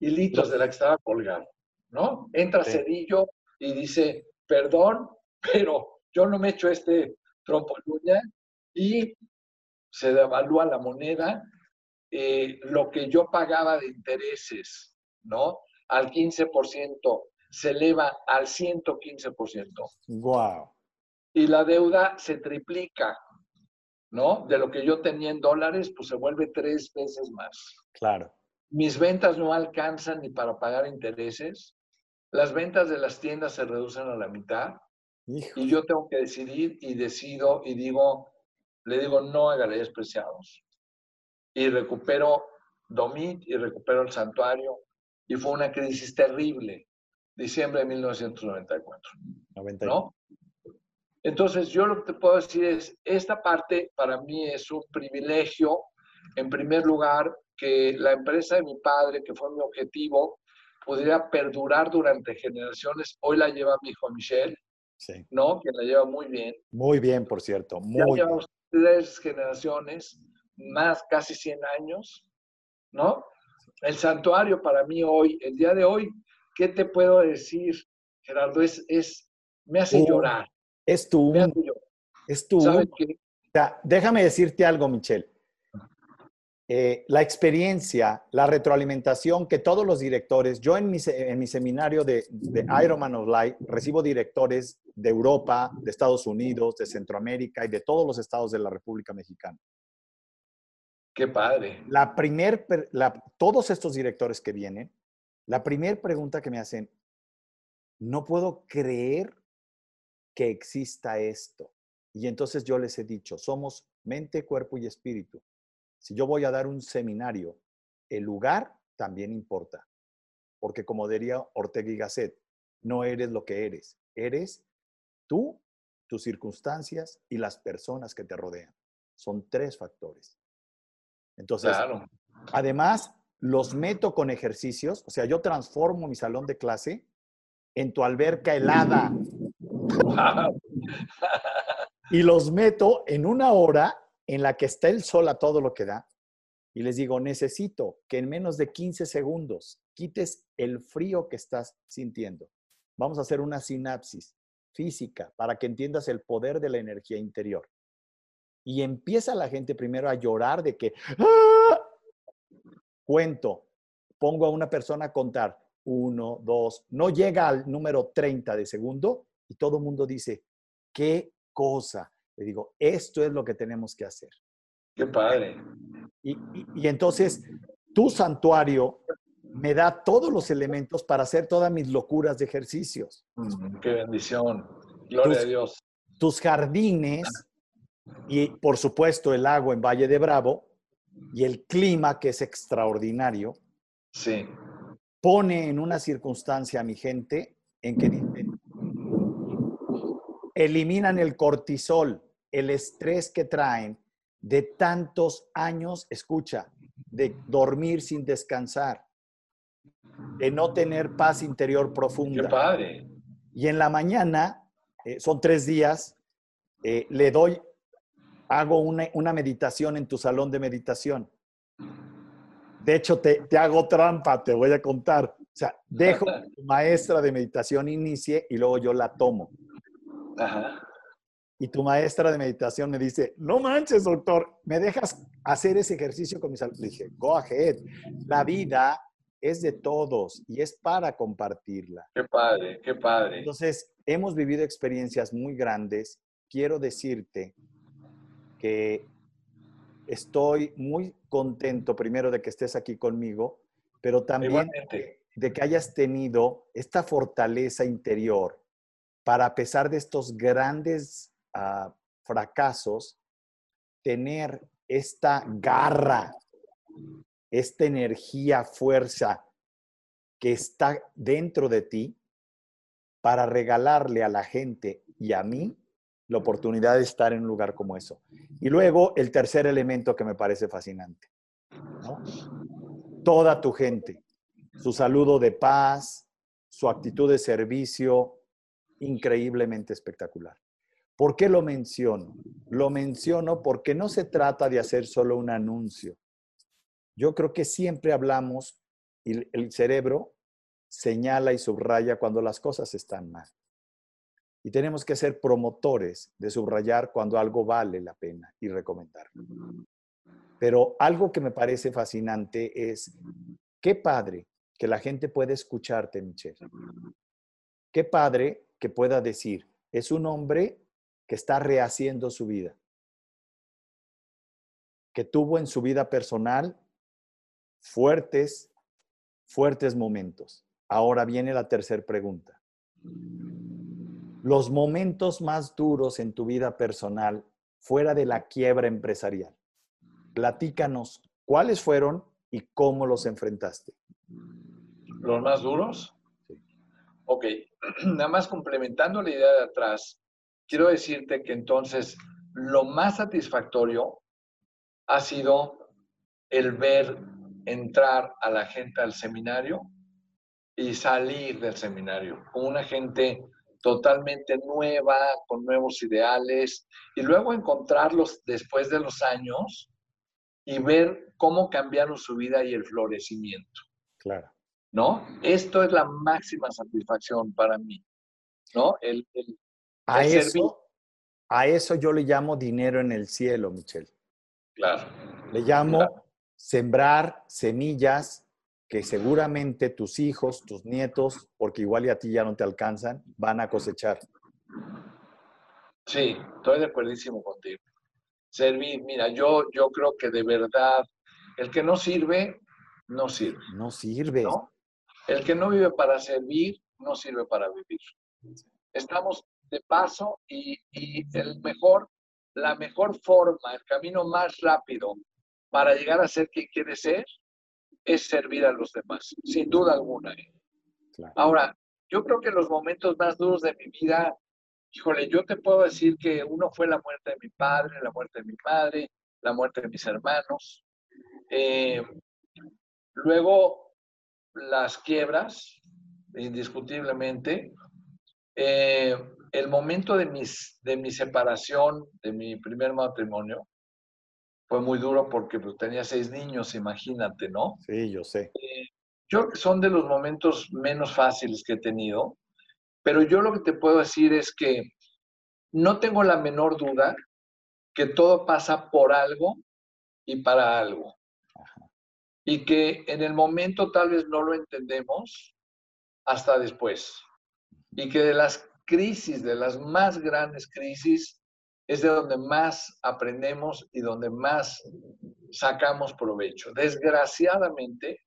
hilitos de la que estaba colgado, ¿no? Entra Cedillo y dice, perdón, pero yo no me echo este trompo y se devalúa la moneda. Eh, lo que yo pagaba de intereses, ¿no? Al 15% se eleva al 115%. Wow. Y la deuda se triplica, ¿no? De lo que yo tenía en dólares, pues se vuelve tres veces más. Claro. Mis ventas no alcanzan ni para pagar intereses. Las ventas de las tiendas se reducen a la mitad. Y yo tengo que decidir y decido y digo, le digo no a galerías preciados. Y recupero Domit y recupero el santuario. Y fue una crisis terrible diciembre de 1994. ¿no? Entonces, yo lo que te puedo decir es, esta parte para mí es un privilegio, en primer lugar, que la empresa de mi padre, que fue mi objetivo, pudiera perdurar durante generaciones. Hoy la lleva mi hijo Michelle, sí. ¿no? Que la lleva muy bien. Muy bien, por cierto. Muy ya llevamos tres generaciones, más casi 100 años, ¿no? El santuario para mí hoy, el día de hoy, ¿qué te puedo decir, Gerardo? Es, es me hace llorar. Es tú. Es tú. déjame decirte algo, Michelle. Eh, la experiencia, la retroalimentación que todos los directores, yo en mi, en mi seminario de, de Ironman of Life recibo directores de Europa, de Estados Unidos, de Centroamérica y de todos los estados de la República Mexicana. Qué padre. La primer, la, todos estos directores que vienen la primera pregunta que me hacen, no puedo creer que exista esto. Y entonces yo les he dicho, somos mente, cuerpo y espíritu. Si yo voy a dar un seminario, el lugar también importa. Porque como diría Ortega y Gasset, no eres lo que eres, eres tú, tus circunstancias y las personas que te rodean. Son tres factores. Entonces, además, los meto con ejercicios, o sea, yo transformo mi salón de clase en tu alberca helada. Y los meto en una hora en la que está el sol a todo lo que da. Y les digo, necesito que en menos de 15 segundos quites el frío que estás sintiendo. Vamos a hacer una sinapsis física para que entiendas el poder de la energía interior. Y empieza la gente primero a llorar de que, ¡Ah! cuento, pongo a una persona a contar, uno, dos, no llega al número 30 de segundo y todo el mundo dice, qué cosa. Le digo, esto es lo que tenemos que hacer. Qué padre. Y, entonces, tu santuario me da todos los elementos para hacer todas mis locuras de ejercicios. Mm, qué bendición. Gloria a Dios. Tus jardines y, por supuesto, el agua en Valle de Bravo y el clima, que es extraordinario, sí. pone en una circunstancia a mi gente en que eliminan el cortisol, el estrés que traen de tantos años, escucha, de dormir sin descansar, de no tener paz interior profunda. Qué padre. Y en la mañana, eh, son tres días, eh, le doy hago una, meditación en tu salón de meditación. De hecho, te, hago trampa, te voy a contar. O sea, dejo que tu maestra de meditación inicie y luego yo la tomo. Y tu maestra de meditación me dice, no manches, doctor, ¿me dejas hacer ese ejercicio con mis alumnos? Dije, go ahead. La vida es de todos y es para compartirla. Qué padre, qué padre. Entonces, hemos vivido experiencias muy grandes. Quiero decirte que estoy muy contento primero de que estés aquí conmigo, pero también de que hayas tenido esta fortaleza interior para, a pesar de estos grandes ah, fracasos, tener esta garra, esta energía, fuerza que está dentro de ti para regalarle a la gente y a mí la oportunidad de estar en un lugar como eso. Y luego el tercer elemento que me parece fascinante. Toda tu gente, su saludo de paz, su actitud de servicio, increíblemente espectacular. ¿Por qué lo menciono? Lo menciono porque no se trata de hacer solo un anuncio. Yo creo que siempre hablamos y el cerebro señala y subraya cuando las cosas están mal. Y tenemos que ser promotores de subrayar cuando algo vale la pena y recomendarlo. Pero algo que me parece fascinante es, qué padre que la gente puede escucharte, Michelle. Qué padre que pueda decir, es un hombre que está rehaciendo su vida, que tuvo en su vida personal fuertes, fuertes momentos. Ahora viene la tercera pregunta los momentos más duros en tu vida personal fuera de la quiebra empresarial. Platícanos cuáles fueron y cómo los enfrentaste. ¿Los más duros? Sí. Ok, nada más complementando la idea de atrás, quiero decirte que entonces lo más satisfactorio ha sido el ver entrar a la gente al seminario y salir del seminario con una gente totalmente nueva, con nuevos ideales, y luego encontrarlos después de los años y ver cómo cambiaron su vida y el florecimiento. Claro. ¿No? Esto es la máxima satisfacción para mí. ¿No? El, a, eso, a eso yo le llamo dinero en el cielo, Michelle. Claro. Le llamo sembrar semillas que seguramente tus hijos, tus nietos, porque igual y a ti ya no te alcanzan, van a cosechar. Sí, estoy de acuerdo contigo. Servir, mira, yo, yo creo que de verdad, el que no sirve, no sirve. No sirve. El que no vive para servir, no sirve para vivir. Estamos de paso y, y el mejor, la mejor forma, el camino más rápido para llegar a ser quien quiere ser, es servir a los demás, sin duda alguna. ¿eh? Ahora, yo creo que los momentos más duros de mi vida, híjole, yo te puedo decir que uno fue la muerte de mi padre, la muerte de mi madre, la muerte de mis hermanos. Eh, luego, las quiebras, indiscutiblemente. Eh, el momento de, mis, de mi separación, de mi primer matrimonio, fue muy duro porque pues, tenía seis niños, imagínate, ¿no? Sí, yo sé. Eh, yo creo que son de los momentos menos fáciles que he tenido, pero yo lo que te puedo decir es que no tengo la menor duda que todo pasa por algo y para algo. Y que en el momento tal vez no lo entendemos hasta después. Y que de las crisis, de las más grandes crisis, es de donde más aprendemos y donde más sacamos provecho. Desgraciadamente,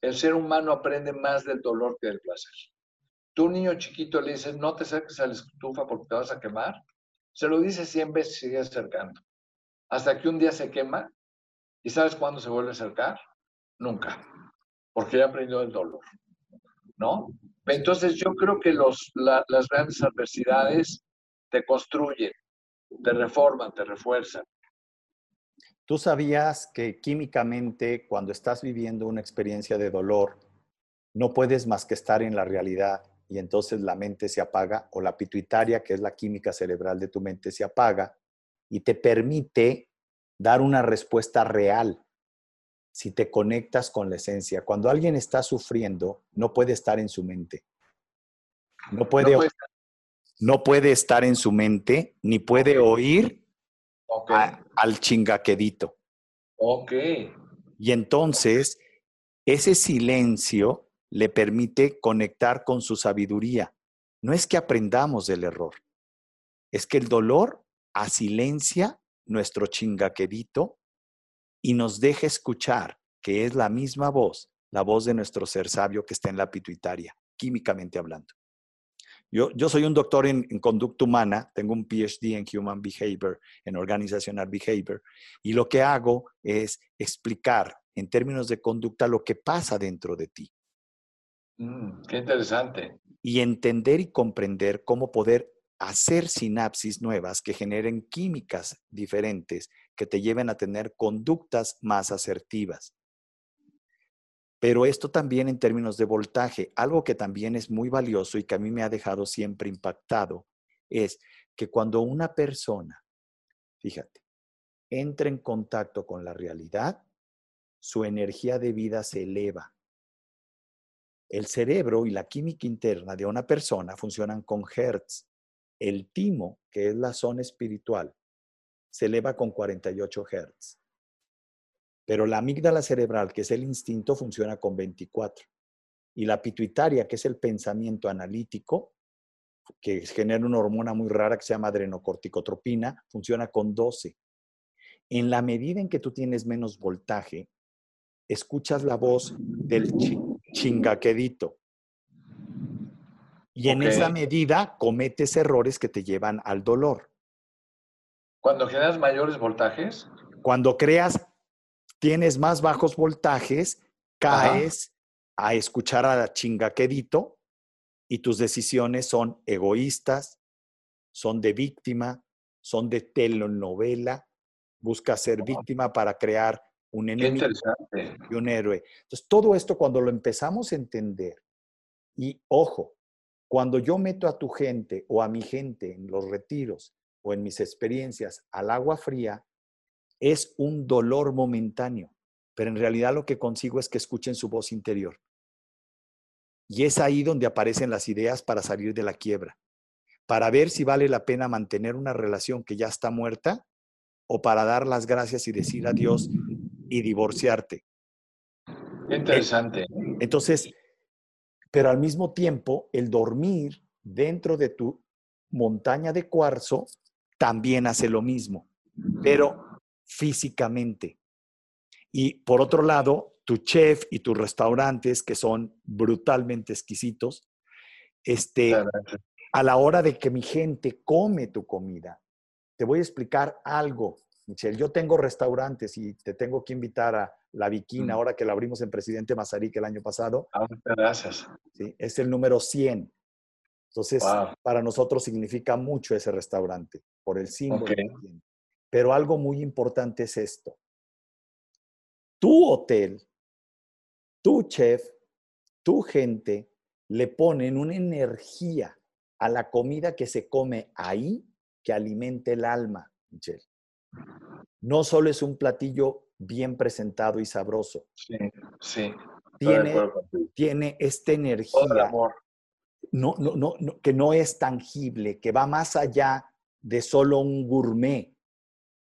el ser humano aprende más del dolor que del placer. Tú, niño chiquito, le dices, no te acerques a la estufa porque te vas a quemar. Se lo dice 100 veces y sigue acercando. Hasta que un día se quema. ¿Y sabes cuándo se vuelve a acercar? Nunca. Porque ya aprendió el dolor. ¿No? Entonces yo creo que los, las grandes adversidades te construyen, te reforman, te refuerzan. ¿Tú sabías que químicamente cuando estás viviendo una experiencia de dolor, no puedes más que estar en la realidad y entonces la mente se apaga o la pituitaria, que es la química cerebral de tu mente, se apaga y te permite dar una respuesta real si te conectas con la esencia. Cuando alguien está sufriendo, no puede estar en su mente. No puede, no puede estar en su mente ni puede oír al chingaquedito. Ok. Y entonces, ese silencio le permite conectar con su sabiduría. No es que aprendamos del error, es que el dolor asilencia nuestro chingaquedito y nos deja escuchar que es la misma voz, la voz de nuestro ser sabio que está en la pituitaria, químicamente hablando. Yo, soy un doctor en, conducta humana, tengo un PhD en Human Behavior, en Organizational Behavior, y lo que hago es explicar en términos de conducta lo que pasa dentro de ti. Mm, qué interesante. Y entender y comprender cómo poder hacer sinapsis nuevas que generen químicas diferentes que te lleven a tener conductas más asertivas. Pero esto también en términos de voltaje, algo que también es muy valioso y que a mí me ha dejado siempre impactado, es que cuando una persona, fíjate, entra en contacto con la realidad, su energía de vida se eleva. El cerebro y la química interna de una persona funcionan con hertz. El timo, que es la zona espiritual, se eleva con 48 hertz. Pero la amígdala cerebral, que es el instinto, funciona con 24. Y la pituitaria, que es el pensamiento analítico, que genera una hormona muy rara que se llama adrenocorticotropina, funciona con 12. En la medida en que tú tienes menos voltaje, escuchas la voz del chingaquedito. Y en esa medida cometes errores que te llevan al dolor. Cuando generas mayores voltajes. Cuando creas tienes más bajos voltajes, caes a escuchar a la chingaquedito y tus decisiones son egoístas, son de víctima, son de telenovela, buscas ser víctima para crear un enemigo y un héroe. Entonces, todo esto cuando lo empezamos a entender, y ojo, cuando yo meto a tu gente o a mi gente en los retiros o en mis experiencias al agua fría, es un dolor momentáneo, pero en realidad lo que consigo es que escuchen su voz interior. Y es ahí donde aparecen las ideas para salir de la quiebra, para ver si vale la pena mantener una relación que ya está muerta o para dar las gracias y decir adiós y divorciarte. interesante. Entonces, pero al mismo tiempo, el dormir dentro de tu montaña de cuarzo también hace lo mismo, pero físicamente. Y por otro lado, tu chef y tus restaurantes, que son brutalmente exquisitos, este, a la hora de que mi gente come tu comida, te voy a explicar algo, Michelle. Yo tengo restaurantes y te tengo que invitar a La Viquina, mm. ahora que la abrimos en Presidente Mazarik el año pasado. Ah, gracias. ¿sí? Es el número 100. Entonces, para nosotros significa mucho ese restaurante, por el símbolo. Pero algo muy importante es esto. Tu hotel, tu chef, tu gente le ponen una energía a la comida que se come ahí que alimente el alma, Michelle. No solo es un platillo bien presentado y sabroso. Sí, sí. Tiene, tiene esta energía. amor. No, no, no, que no es tangible, que va más allá de solo un gourmet.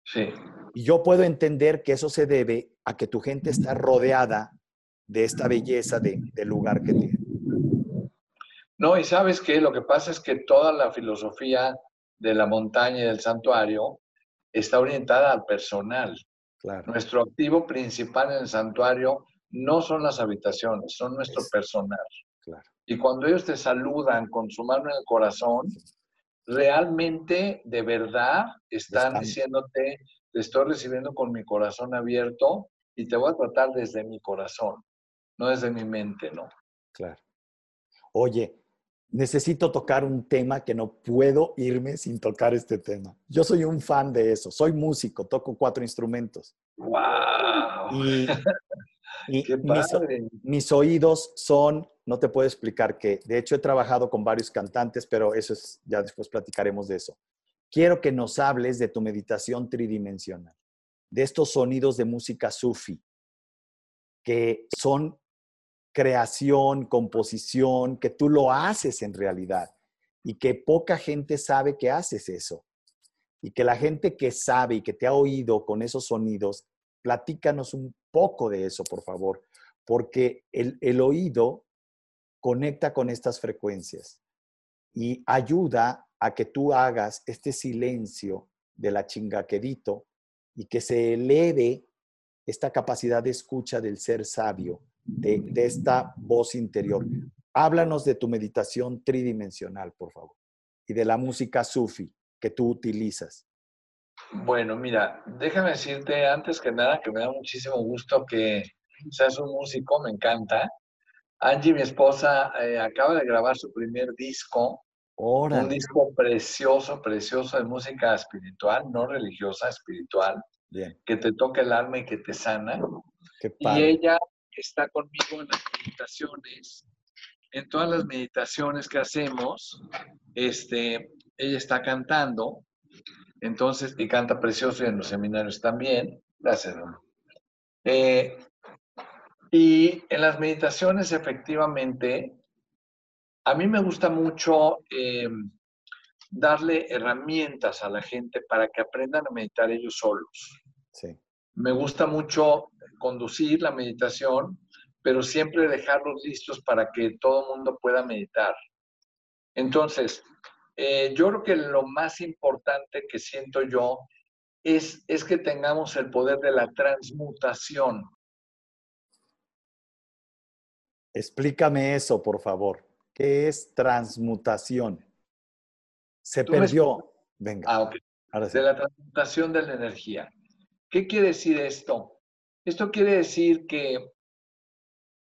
Sí. Y yo puedo entender que eso se debe a que tu gente está rodeada de esta belleza de, del lugar que tiene. No, y sabes que lo que pasa es que toda la filosofía de la montaña y del santuario está orientada al personal. Claro. Nuestro activo principal en el santuario no son las habitaciones, son nuestro personal. Claro. Y cuando ellos te saludan con su mano en el corazón, realmente, de verdad, están, diciéndote, te estoy recibiendo con mi corazón abierto y te voy a tratar desde mi corazón, no desde mi mente, ¿no? Claro. Oye, necesito tocar un tema que no puedo irme sin tocar este tema. Yo soy un fan de eso, soy músico, toco cuatro instrumentos. ¡Wow! Y, mis, oídos son, no te puedo explicar qué. De hecho, he trabajado con varios cantantes, pero eso es, ya después platicaremos de eso. Quiero que nos hables de tu meditación tridimensional, de estos sonidos de música sufi, que son creación, composición, que tú lo haces en realidad y que poca gente sabe que haces eso. Y que la gente que sabe y que te ha oído con esos sonidos, platícanos un poco de eso, por favor, porque el, oído conecta con estas frecuencias y ayuda a que tú hagas este silencio de la chingaquedito y que se eleve esta capacidad de escucha del ser sabio, de, de, esta voz interior. Háblanos de tu meditación tridimensional, por favor, y de la música sufi que tú utilizas. Bueno, mira, déjame decirte antes que nada que me da muchísimo gusto que seas un músico, me encanta. Angie, mi esposa, eh, acaba de grabar su primer disco un disco precioso, precioso de música espiritual, no religiosa, espiritual, que te toca el alma y que te sana. y ella está conmigo en las meditaciones. En todas las meditaciones que hacemos, este, ella está cantando. Entonces, y canta precioso y en los seminarios también. Gracias, eh, y en las meditaciones, efectivamente, a mí me gusta mucho eh, darle herramientas a la gente para que aprendan a meditar ellos solos. Sí. Me gusta mucho conducir la meditación, pero siempre dejarlos listos para que todo el mundo pueda meditar. Entonces, eh, yo creo que lo más importante que siento yo es, es que tengamos el poder de la transmutación. Explícame eso, por favor. ¿Qué es transmutación? Se perdió. Venga. Ah, ok. De la transmutación de la energía. ¿Qué quiere decir esto? Esto quiere decir que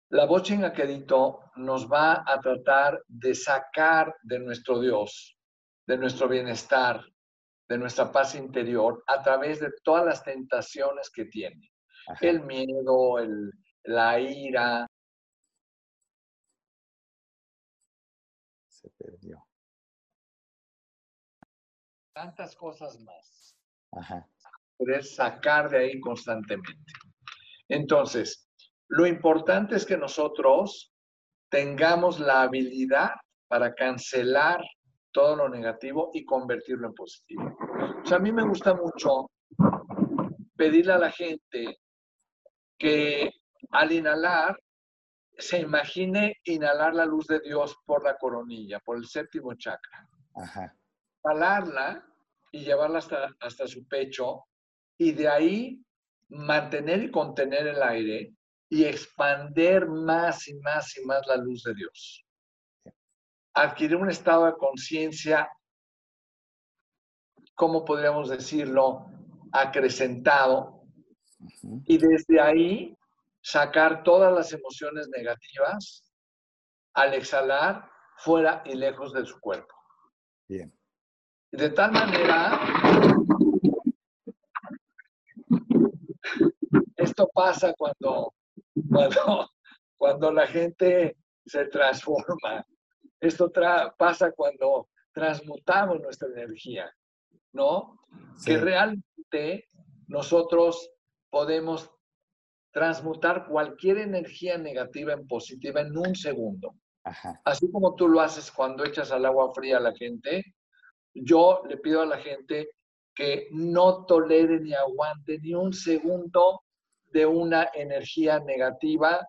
la voz chingaquedito nos va a tratar de sacar de nuestro Dios, de nuestro bienestar, de nuestra paz interior a través de todas las tentaciones que tiene. El miedo, el, la ira. Se perdió. Tantas cosas más. Ajá. Poder sacar de ahí constantemente. Entonces, lo importante es que nosotros tengamos la habilidad para cancelar todo lo negativo y convertirlo en positivo. O sea, a mí me gusta mucho pedirle a la gente que al inhalar se imagine inhalar la luz de Dios por la coronilla, por el séptimo chakra. Ajá. y llevarla hasta, hasta su pecho y de ahí mantener y contener el aire y expander más y más y más la luz de Dios. Adquirir un estado de conciencia, ¿cómo podríamos decirlo? Acrecentado. Y desde ahí sacar todas las emociones negativas al exhalar fuera y lejos de su cuerpo. Bien. De tal manera esto pasa cuando, cuando, cuando la gente se transforma. Esto pasa cuando transmutamos nuestra energía, ¿no? Que realmente nosotros podemos transmutar cualquier energía negativa en positiva en un segundo. Así como tú lo haces cuando echas al agua fría a la gente, yo le pido a la gente que no tolere ni aguante ni un segundo de una energía negativa,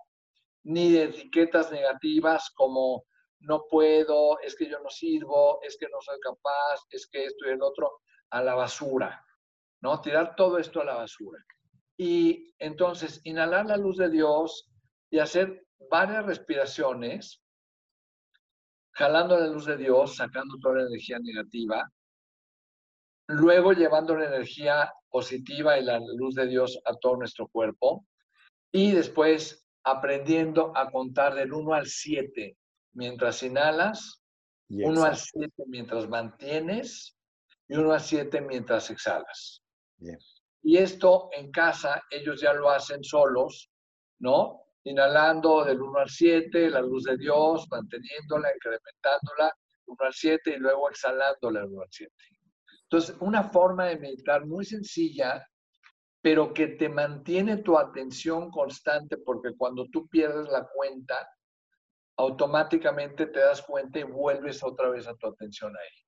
ni de etiquetas negativas como no puedo, es que yo no sirvo, es que no soy capaz, es que esto y el otro, a la basura, ¿no? Tirar todo esto a la basura. Y entonces, inhalar la luz de Dios y hacer varias respiraciones, jalando la luz de Dios, sacando toda la energía negativa, luego llevando la energía positiva y la luz de Dios a todo nuestro cuerpo y después aprendiendo a contar del 1 al 7 mientras inhalas, 1 al 7 mientras mantienes y 1 al 7 mientras exhalas. Y esto en casa ellos ya lo hacen solos, ¿no? Inhalando del 1 al 7, la luz de Dios, manteniéndola, incrementándola, 1 al 7 y luego exhalándola del 1 al 7. Entonces, una forma de meditar muy sencilla, pero que te mantiene tu atención constante, porque cuando tú pierdes la cuenta, automáticamente te das cuenta y vuelves otra vez a tu atención ahí.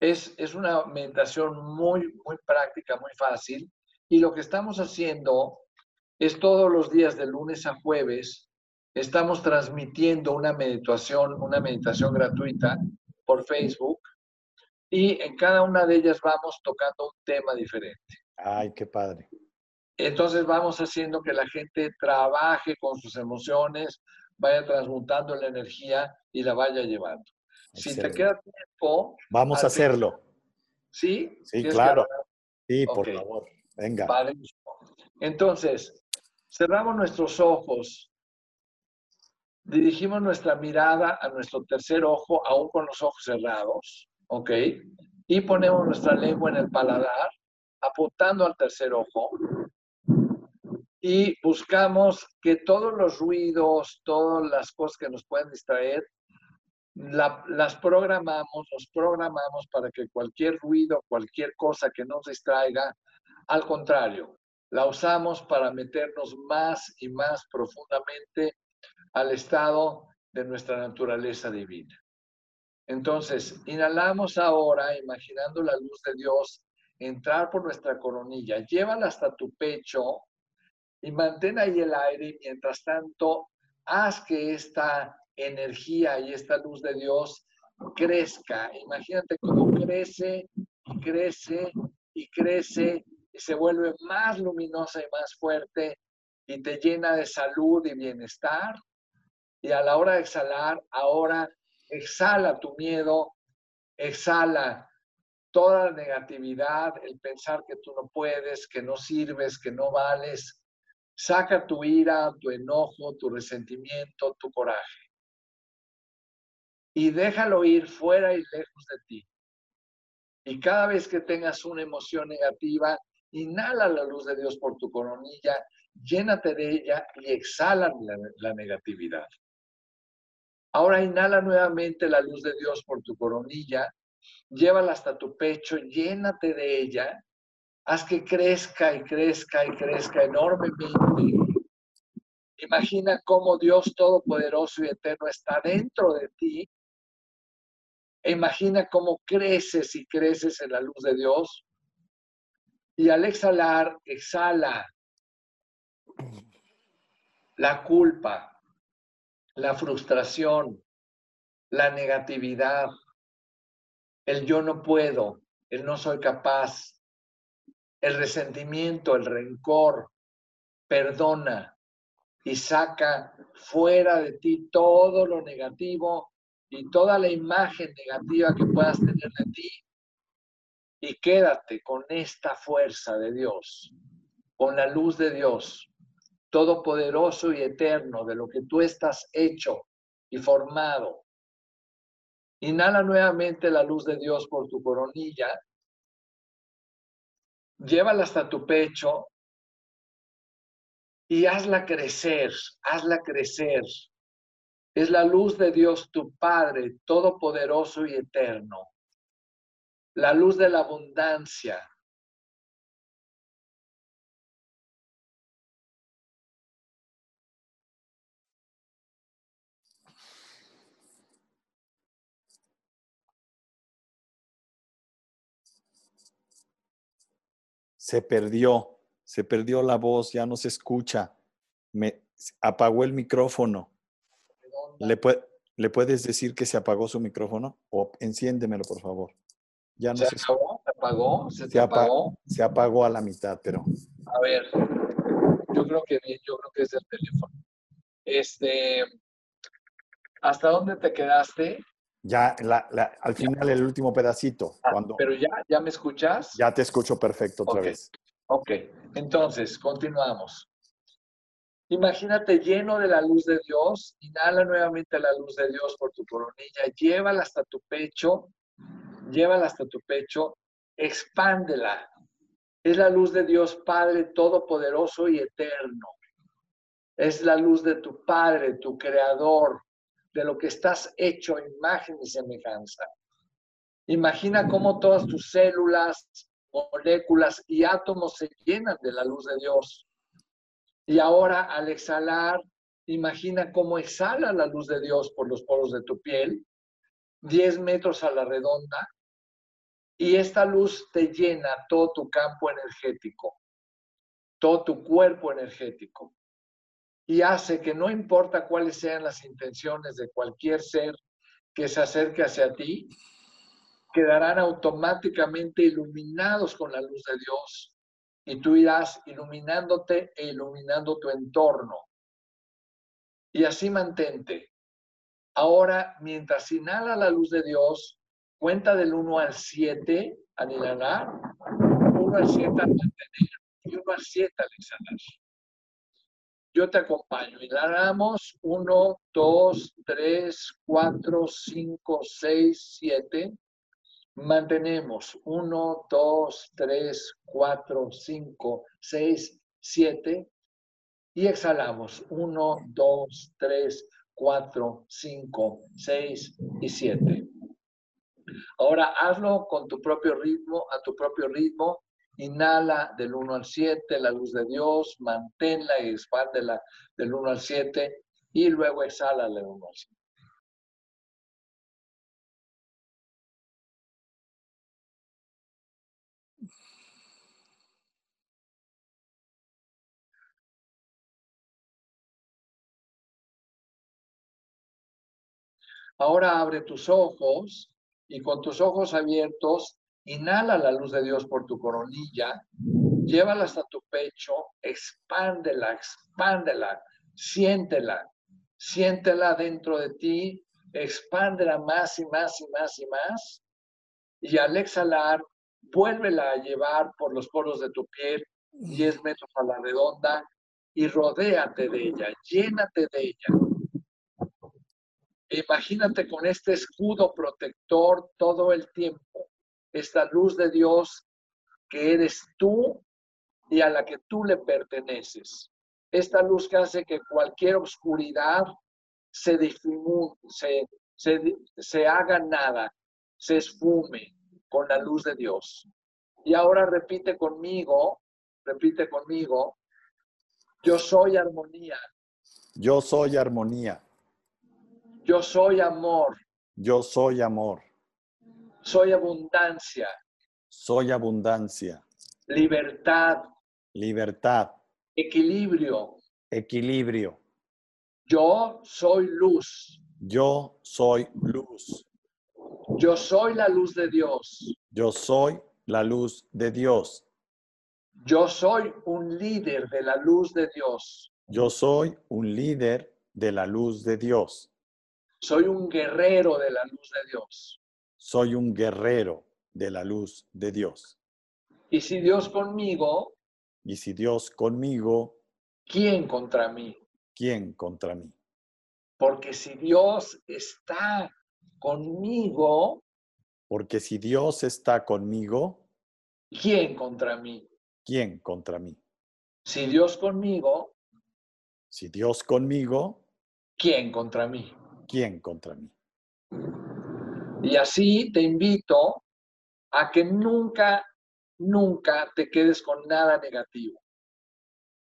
Es, es una meditación muy, muy práctica, muy fácil, y lo que estamos haciendo es todos los días de lunes a jueves, estamos transmitiendo una meditación, una meditación gratuita por Facebook y en cada una de ellas vamos tocando un tema diferente. Ay, qué padre. Entonces vamos haciendo que la gente trabaje con sus emociones, vaya transmutando la energía y la vaya llevando. Si te queda tiempo... Vamos a hacerlo. ¿Sí? Sí, claro. Sí, por favor. Venga. Entonces, cerramos nuestros ojos, dirigimos nuestra mirada a nuestro tercer ojo, aún con los ojos cerrados. ¿ok? Y ponemos nuestra lengua en el paladar, apuntando al tercer ojo. Y buscamos que todos los ruidos, todas las cosas que nos pueden distraer, las programamos, los programamos para que cualquier ruido, cualquier cosa que nos distraiga, al contrario, la usamos para meternos más y más profundamente al estado de nuestra naturaleza divina. Entonces, inhalamos ahora, imaginando la luz de Dios entrar por nuestra coronilla, llévala hasta tu pecho y mantén ahí el aire y mientras tanto haz que esta energía y esta luz de Dios crezca. Imagínate cómo crece y crece y crece y se vuelve más luminosa y más fuerte y te llena de salud y bienestar. Y a la hora de exhalar, ahora exhala tu miedo, exhala toda la negatividad, el pensar que tú no puedes, que no sirves, que no vales. Saca tu ira, tu enojo, tu resentimiento, tu coraje. Y déjalo ir fuera y lejos de ti. Y cada vez que tengas una emoción negativa, inhala la luz de Dios por tu coronilla, llénate de ella y exhala la, negatividad. Ahora inhala nuevamente la luz de Dios por tu coronilla, llévala hasta tu pecho, llénate de ella, haz que crezca y crezca y crezca enormemente. Imagina cómo Dios Todopoderoso y Eterno está dentro de ti. E imagina cómo creces y creces en la luz de Dios. Y al exhalar, exhala la culpa, la frustración, la negatividad, el yo no puedo, el no soy capaz, el resentimiento, el rencor, perdona y saca fuera de ti todo lo negativo y toda la imagen negativa que puedas tener de ti y quédate con esta fuerza de Dios, con la luz de Dios, todopoderoso y eterno, de lo que tú estás hecho y formado. Inhala nuevamente la luz de Dios por tu coronilla. Llévala hasta tu pecho y hazla crecer, hazla crecer. Es la luz de Dios, tu Padre, todopoderoso y eterno. La luz de la abundancia, se perdió, se perdió la voz, ya no se escucha. Me apagó el micrófono. ¿Le, ¿Le puedes decir que se apagó su micrófono? O enciéndemelo, por favor. Ya no ¿Se, apagó? ¿Se apagó? ¿Se, apagó? Se apagó a la mitad, pero. A ver, yo creo que yo creo que es el teléfono. Este, ¿hasta dónde te quedaste? Ya al final, el último pedacito. Ah, cuando, pero ya, ya me escuchas. Ya te escucho perfecto otra vez. Ok, entonces, continuamos. Imagínate lleno de la luz de Dios, inhala nuevamente la luz de Dios por tu coronilla, llévala hasta tu pecho, llévala hasta tu pecho, expándela. Es la luz de Dios Padre Todopoderoso y Eterno. Es la luz de tu Padre, tu Creador, de lo que estás hecho imagen y semejanza. Imagina cómo todas tus células, moléculas y átomos se llenan de la luz de Dios. Y ahora al exhalar, imagina cómo exhala la luz de Dios por los poros de tu piel, 10 metros a la redonda, y esta luz te llena todo tu campo energético, todo tu cuerpo energético y hace que no importa cuáles sean las intenciones de cualquier ser que se acerque hacia ti, quedarán automáticamente iluminados con la luz de Dios y tú irás iluminándote e iluminando tu entorno. Y así mantente. Ahora, mientras inhala la luz de Dios, cuenta del 1 al 7 al inhalar, 1 al 7 al mantener y 1 al 7 al exhalar. Yo te acompaño. Inhalamos 1, 2, 3, 4, 5, 6, 7. Mantenemos 1, 2, 3, 4, 5, 6, 7. Y exhalamos. Uno, dos, tres, cuatro, cinco, seis y siete. Ahora hazlo con tu propio ritmo, a tu propio ritmo. Inhala del 1 al 7, la luz de Dios, manténla y expándela del 1 al 7 y luego exhala del 1 al 7. Ahora abre tus ojos y con tus ojos abiertos, inhala la luz de Dios por tu coronilla, llévala hasta tu pecho, expándela, expándela, siéntela, siéntela dentro de ti, expándela más y más y más y más. Y al exhalar, vuélvela a llevar por los poros de tu piel, 10 metros a la redonda, y rodéate de ella, llénate de ella. Imagínate con este escudo protector todo el tiempo, esta luz de Dios que eres tú y a la que tú le perteneces. Esta luz que hace que cualquier oscuridad se se, se, se haga nada, se esfume con la luz de Dios. Y ahora repite conmigo, repite conmigo, yo soy armonía. Yo soy armonía. Yo soy amor. Yo soy amor. Soy abundancia. Soy abundancia. Libertad. Libertad. Equilibrio. Equilibrio. Yo soy luz. Yo soy luz. Yo soy la luz de Dios. Yo soy la luz de Dios. Yo soy un líder de la luz de Dios. Yo soy un líder de la luz de Dios. Soy un guerrero de la luz de Dios. Soy un guerrero de la luz de Dios. Y si Dios conmigo, Y si Dios conmigo, ¿quién contra mí? ¿quién contra mí? Porque si Dios está conmigo, Porque si Dios está conmigo, ¿quién contra mí? ¿quién contra mí? Si Dios conmigo, Si Dios conmigo, ¿quién contra mí? ¿quién contra mí? Y así te invito a que nunca, nunca te quedes con nada negativo.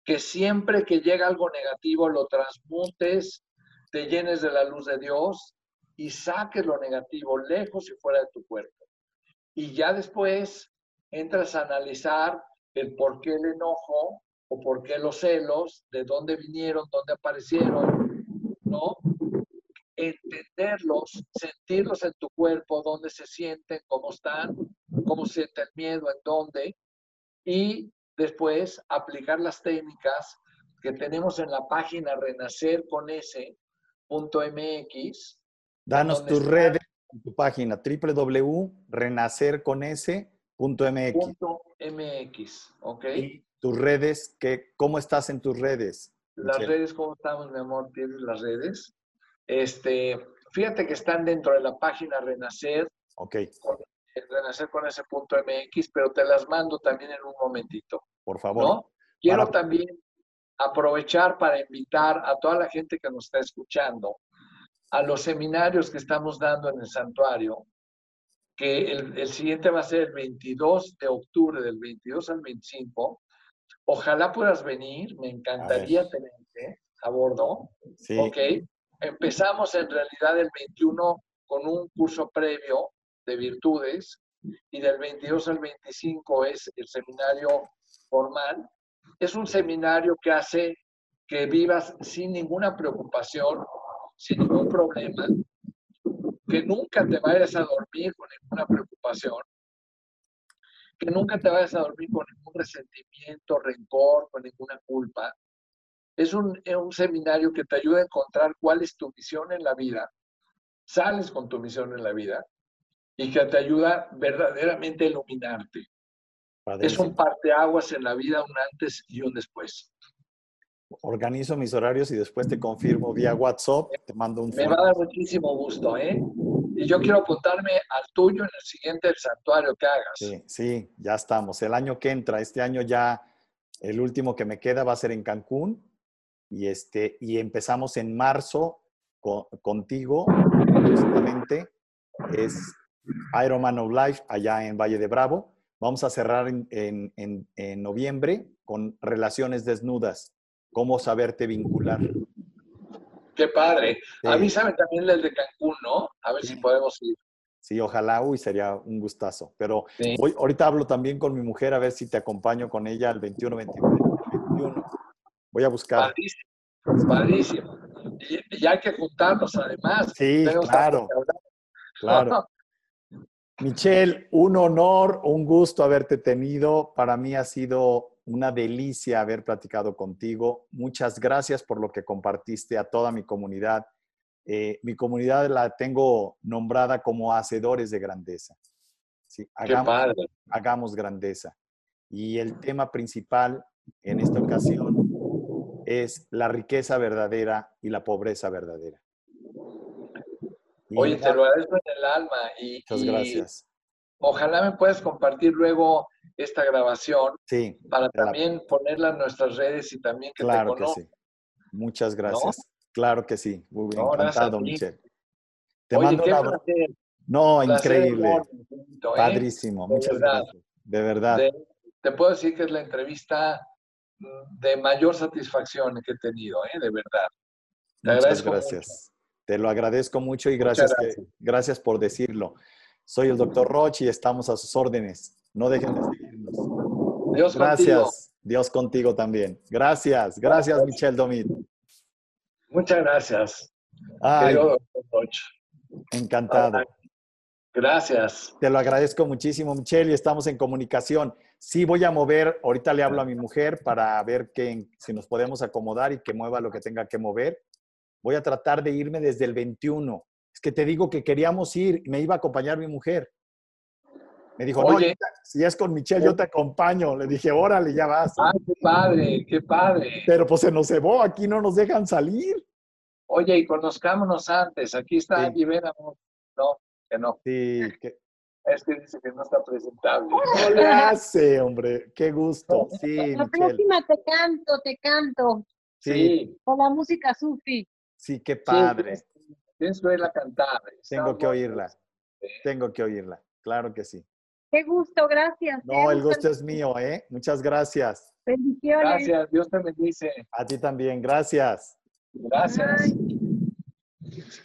Que siempre que llega algo negativo lo transmutes, te llenes de la luz de Dios y saques lo negativo lejos y fuera de tu cuerpo. Y ya después entras a analizar el por qué el enojo o por qué los celos, de dónde vinieron, dónde aparecieron, ¿no? Entenderlos, sentirlos en tu cuerpo, dónde se sienten, cómo están, cómo siente el miedo, en dónde, y después aplicar las técnicas que tenemos en la página renacerconese.mx. Danos ¿Dónde tus redes, tu página www.renacerconese.mx .mx, ¿ok? y tus redes, que, ¿cómo estás en tus redes? Las Michelle? redes, ¿cómo estamos, mi amor? ¿Tienes las redes? Este, fíjate que están dentro de la página Renacer, Ok, con, renacer con ese punto MX, pero te las mando también en un momentito. por favor. ¿no? Quiero Para- también aprovechar para invitar a toda la gente que nos está escuchando a los seminarios que estamos dando en el santuario, que el, el siguiente va a ser el 22 de octubre, del 22 al 25. Ojalá puedas venir, me encantaría tenerte a bordo. Sí, Ok, empezamos en realidad el 21 con un curso previo de virtudes y del 22 al 25 es el seminario formal. Es un seminario que hace que vivas sin ninguna preocupación, sin ningún problema, que nunca te vayas a dormir con ninguna preocupación, que nunca te vayas a dormir con ningún resentimiento, rencor, con ninguna culpa. Es un, es un seminario que te ayuda a encontrar cuál es tu misión en la vida. Sales con tu misión en la vida y que te ayuda verdaderamente a iluminarte. Es un parteaguas en la vida, un antes y un después. Organizo mis horarios y después te confirmo vía WhatsApp. Te mando un Me va a dar muchísimo gusto, ¿eh? Y yo quiero apuntarme al tuyo en el siguiente santuario que hagas. Sí, sí, ya estamos. El año que entra, este año ya, el último que me queda va a ser en Cancún. Y, este, y empezamos en marzo contigo, justamente, es Ironman of Life allá en Valle de Bravo. Vamos a cerrar en, en, noviembre con relaciones desnudas, cómo saberte vincular. Qué padre. A mí saben también el de Cancún, ¿no? A ver si podemos ir. Sí, ojalá, uy, sería un gustazo. Pero hoy, ahorita hablo también con mi mujer a ver si te acompaño con ella el 21, 21. Voy a buscar. Padrísimo, padrísimo. Y, hay que juntarnos además. Sí, claro. Claro. Michelle, un honor, un gusto haberte tenido. Para mí ha sido una delicia haber platicado contigo. Muchas gracias por lo que compartiste a toda mi comunidad. Eh, mi comunidad la tengo nombrada como hacedores de grandeza. Sí, hagamos, hagamos grandeza. Y el tema principal en esta ocasión es la riqueza verdadera y la pobreza verdadera. Oye, te lo agradezco en el alma. Y, muchas gracias. Ojalá me puedas compartir luego esta grabación sí, para también ponerla en nuestras redes y también que claro te conozca. Que sí. Muchas gracias. Claro que sí. Muy bien. Encantado, Michelle. Te mando una... No, increíble. ¿eh? Padrísimo. Muchas gracias. De verdad. te puedo decir que es la entrevista de mayor satisfacción que he tenido, ¿eh? de verdad. Te Muchas gracias. Te lo agradezco mucho y gracias, gracias. por decirlo. Soy el doctor Roche y estamos a sus órdenes. No dejen de seguirnos. Dios gracias. Contigo. Dios contigo también. Gracias. Gracias, Michelle Domit. Muchas gracias. Ay, encantado. Gracias. Te lo agradezco muchísimo, Michelle, y estamos en comunicación. Sí, voy a mover, ahorita le hablo a mi mujer para ver que, si nos podemos acomodar y que mueva lo que tenga que mover. Voy a tratar de irme desde el 21. Es que te digo que queríamos ir, me iba a acompañar mi mujer. Me dijo, Oye, no, si es con Michelle, yo te acompaño. Le dije, órale, ya vas. ¡Ay, qué padre, qué padre! Pero pues se nos cebó, aquí no nos dejan salir. Oye, y conozcámonos antes. Aquí está sí. No, que no. Sí, que... Es que dice que no está presentable. No le hace, hombre. Qué gusto. Sí, La próxima te canto, te canto. Sí. Con la música sufi. Sí, qué padre. Sí, tienes que oírla cantar. Tengo que oírla. Tengo que oírla. Claro que sí. Qué gusto, gracias. No, el gusto es mío, ¿eh? Muchas gracias. Bendiciones. Gracias, Dios te bendice. A ti también, gracias. Gracias. Bye.